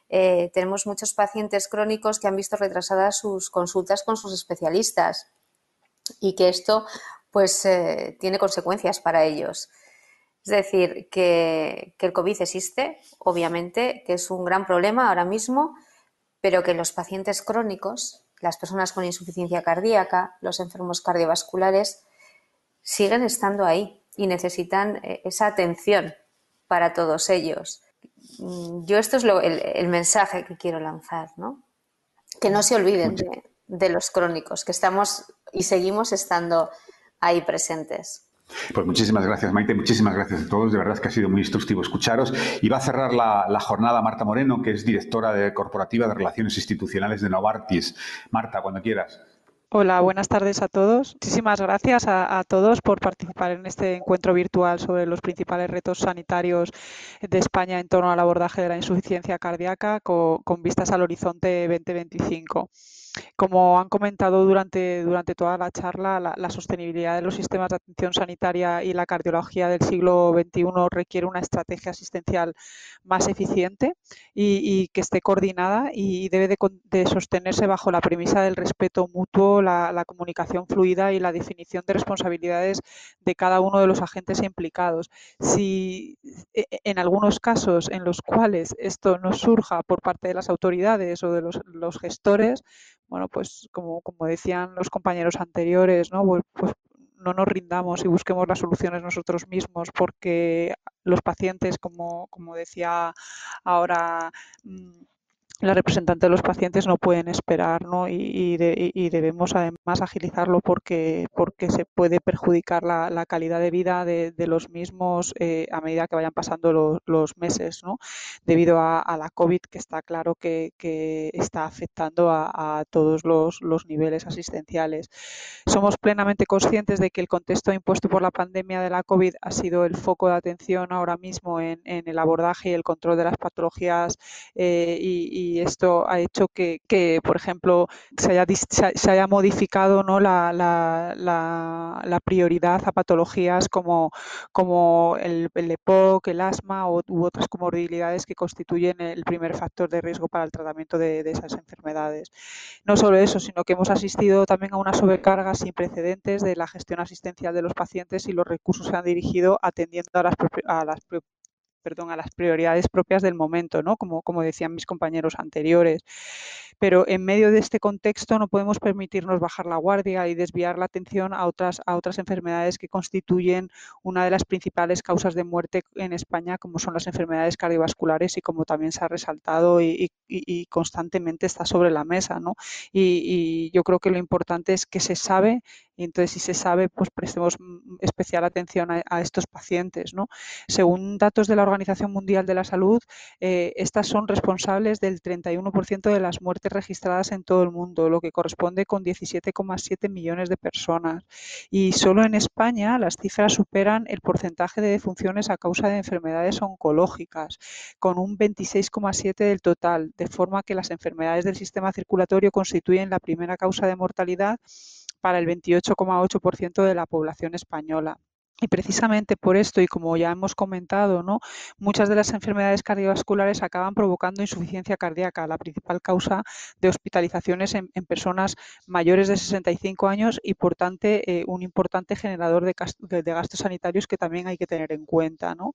Speaker 6: Eh, tenemos muchos pacientes crónicos que han visto retrasadas sus consultas con sus especialistas y que esto pues eh, tiene consecuencias para ellos. Es decir, que, que el COVID existe, obviamente, que es un gran problema ahora mismo pero que los pacientes crónicos, las personas con insuficiencia cardíaca, los enfermos cardiovasculares, siguen estando ahí y necesitan eh, esa atención para todos ellos. Mm, yo esto es el, mensaje que quiero lanzar, ¿no? Que no se olviden de los crónicos, que estamos y seguimos estando ahí presentes.
Speaker 3: Pues muchísimas gracias, Maite, muchísimas gracias a todos. De verdad que ha sido muy instructivo escucharos. Y va a cerrar la, jornada Marta Moreno, que es directora de corporativa de Relaciones Institucionales de Novartis. Marta, cuando quieras.
Speaker 9: Hola, buenas tardes a todos. Muchísimas gracias a, todos por participar en este encuentro virtual sobre los principales retos sanitarios de España en torno al abordaje de la insuficiencia cardíaca con, con vistas al horizonte 2025. Como han comentado durante, durante toda la charla, la, sostenibilidad de los sistemas de atención sanitaria y la cardiología del siglo XXI requiere una estrategia asistencial más eficiente y, que esté coordinada y debe de, sostenerse bajo la premisa del respeto mutuo, la, comunicación fluida y la definición de responsabilidades de cada uno de los agentes implicados. Si e, e, en algunos casos en los cuales esto no surja por parte de las autoridades o de los gestores, bueno, pues como, como decían los compañeros anteriores, ¿no? Pues, pues, no nos rindamos y busquemos las soluciones nosotros mismos, porque los pacientes, como, como decía ahora la representante de los pacientes no pueden esperar ¿no? y, debemos además agilizarlo porque, porque se puede perjudicar la, calidad de vida de, los mismos eh, a medida que vayan pasando los meses, ¿no? debido a, la COVID que está claro que, está afectando a, todos los, niveles asistenciales. Somos plenamente conscientes de que el contexto impuesto por la pandemia de la COVID ha sido el foco de atención ahora mismo en, el abordaje y el control de las patologías eh, y y esto ha hecho que, por ejemplo, se haya, se haya modificado ¿no? la, la, prioridad a patologías como, como el, el EPOC, el asma u otras comorbilidades que constituyen el primer factor de riesgo para el tratamiento de, esas enfermedades. No solo eso, sino que hemos asistido también a una sobrecarga sin precedentes de la gestión asistencial de los pacientes y los recursos se han dirigido atendiendo a las, a las perdón, a las prioridades propias del momento, ¿no? Como, como decían mis compañeros anteriores. Pero en medio de este contexto no podemos permitirnos bajar la guardia y desviar la atención a otras, a otras enfermedades que constituyen una de las principales causas de muerte en España, como son las enfermedades cardiovasculares y como también se ha resaltado y, constantemente está sobre la mesa, ¿no? Y, yo creo que lo importante es que se sabe y entonces si se sabe, pues prestemos especial atención a, estos pacientes. ¿no? Según datos de la Organización Mundial de la Salud, eh, estas son responsables del 31% de las muertes registradas en todo el mundo, lo que corresponde con 17,7 millones de personas. Y solo en España las cifras superan el porcentaje de defunciones a causa de enfermedades oncológicas, con un 26,7 del total, de forma que las enfermedades del sistema circulatorio constituyen la primera causa de mortalidad para el 28,8% de la población española. Y precisamente por esto, y como ya hemos comentado, ¿no? muchas de las enfermedades cardiovasculares acaban provocando insuficiencia cardíaca, la principal causa de hospitalizaciones en, personas mayores de 65 años y, por tanto, eh, un importante generador de, gastos sanitarios que también hay que tener en cuenta. ¿no?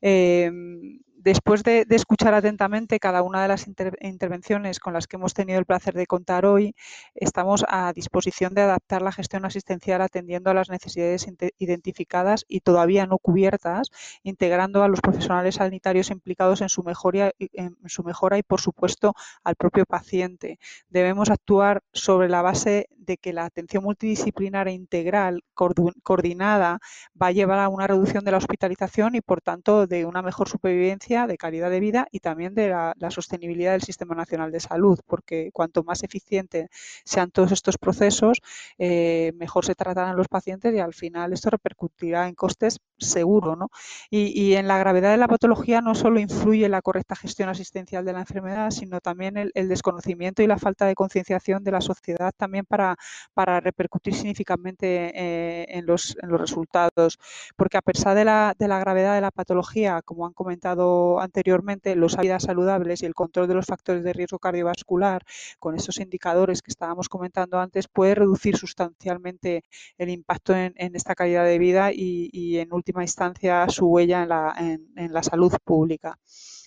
Speaker 9: Em, después de, escuchar atentamente cada una de las intervenciones con las que hemos tenido el placer de contar hoy, estamos a disposición de adaptar la gestión asistencial atendiendo a las necesidades identificadas y todavía no cubiertas, integrando a los profesionales sanitarios implicados en su, mejora, en su mejora y, por supuesto, al propio paciente. Debemos actuar sobre la base de que la atención multidisciplinar e integral coordinada va a llevar a una reducción de la hospitalización y, por tanto, de una mejor supervivencia, de calidad de vida y también de la, sostenibilidad del Sistema Nacional de Salud, porque cuanto más eficientes sean todos estos procesos, eh, mejor se tratarán los pacientes y al final esto repercutirá en costes seguro. ¿no? Y, en la gravedad de la patología no solo influye la correcta gestión asistencial de la enfermedad, sino también el, desconocimiento y la falta de concienciación de la sociedad también para, para repercutir significativamente eh, en, los, en los resultados. Porque a pesar de la, de la gravedad de la patología, como han comentado anteriormente, los hábitos saludables y el control de los factores de riesgo cardiovascular con esos indicadores que estábamos comentando antes puede reducir sustancialmente el impacto en, esta calidad de vida y, en última instancia su huella en la, en la salud pública.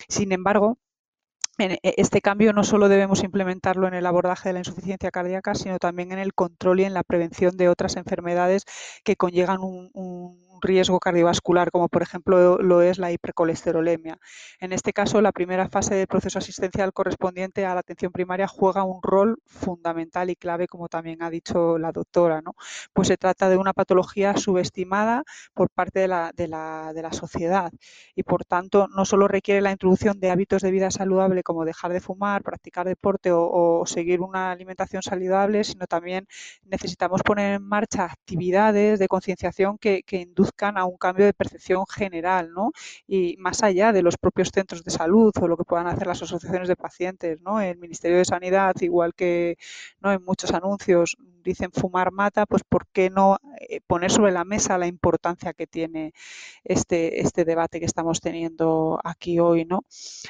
Speaker 9: Sin embargo, e, este cambio no solo debemos implementarlo en el abordaje de la insuficiencia cardíaca, sino también en el control y en la prevención de otras enfermedades que conllevan un, riesgo cardiovascular, como por ejemplo lo es la hipercolesterolemia. En este caso, la primera fase del proceso asistencial correspondiente a la atención primaria juega un rol fundamental y clave, como también ha dicho la doctora, ¿no? Pues se trata de una patología subestimada por parte de la, de la, de la sociedad y, por tanto, no solo requiere la introducción de hábitos de vida saludable como dejar de fumar, practicar deporte o, seguir una alimentación saludable, sino también necesitamos poner en marcha actividades de concienciación que, que a un cambio de percepción general, ¿no? Y más allá de los propios centros de salud o lo que puedan hacer las asociaciones de pacientes, ¿no? El Ministerio de Sanidad, igual que ¿no? en muchos anuncios dicen fumar mata, pues ¿por qué no eh, poner sobre la mesa la importancia que tiene este, este debate que estamos teniendo aquí hoy, ¿no?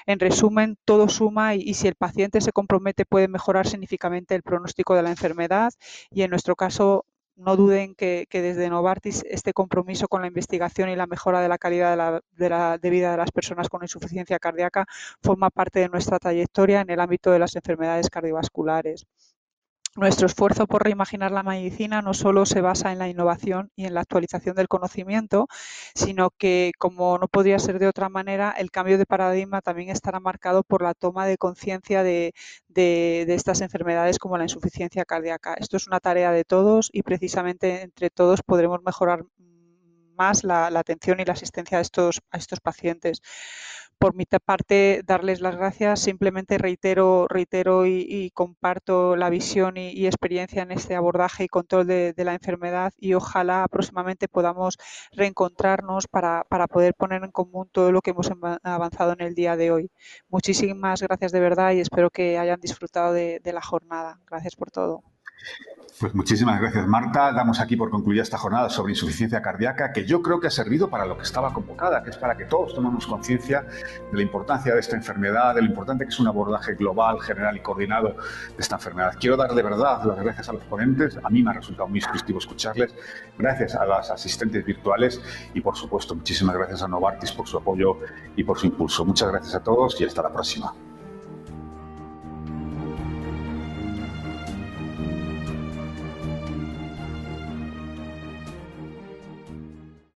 Speaker 9: En resumen, todo suma y, y si el paciente se compromete puede mejorar significativamente el pronóstico de la enfermedad y en nuestro caso no duden que, desde Novartis este compromiso con la investigación y la mejora de la calidad de vida de las personas con insuficiencia cardíaca forma parte de nuestra trayectoria en el ámbito de las enfermedades cardiovasculares. Nuestro esfuerzo por reimaginar la medicina no solo se basa en la innovación y en la actualización del conocimiento, sino que, como no podría ser de otra manera, el cambio de paradigma también estará marcado por la toma de conciencia de, estas enfermedades como la insuficiencia cardíaca. Esto es una tarea de todos y precisamente entre todos podremos mejorar más la, atención y la asistencia a estos, pacientes por mi parte, darles las gracias. Simplemente reitero, reitero y, comparto la visión y, experiencia en este abordaje y control de, la enfermedad y ojalá próximamente podamos reencontrarnos para, poder poner en común todo lo que hemos avanzado en el día de hoy. Muchísimas gracias de verdad y espero que hayan disfrutado de la jornada. Gracias por todo.
Speaker 3: Pues muchísimas gracias, Marta. Damos aquí por concluida esta jornada sobre insuficiencia cardíaca, que yo creo que ha servido para lo que estaba convocada, que es para que todos tomemos conciencia de la importancia de esta enfermedad, de lo importante que es un abordaje global, general y coordinado de esta enfermedad. Quiero dar de verdad las gracias a los ponentes. A mí me ha resultado muy instructivo escucharles. Gracias a las asistentes virtuales y, por supuesto, muchísimas gracias a Novartis por su apoyo y por su impulso. Muchas gracias a todos y hasta la próxima.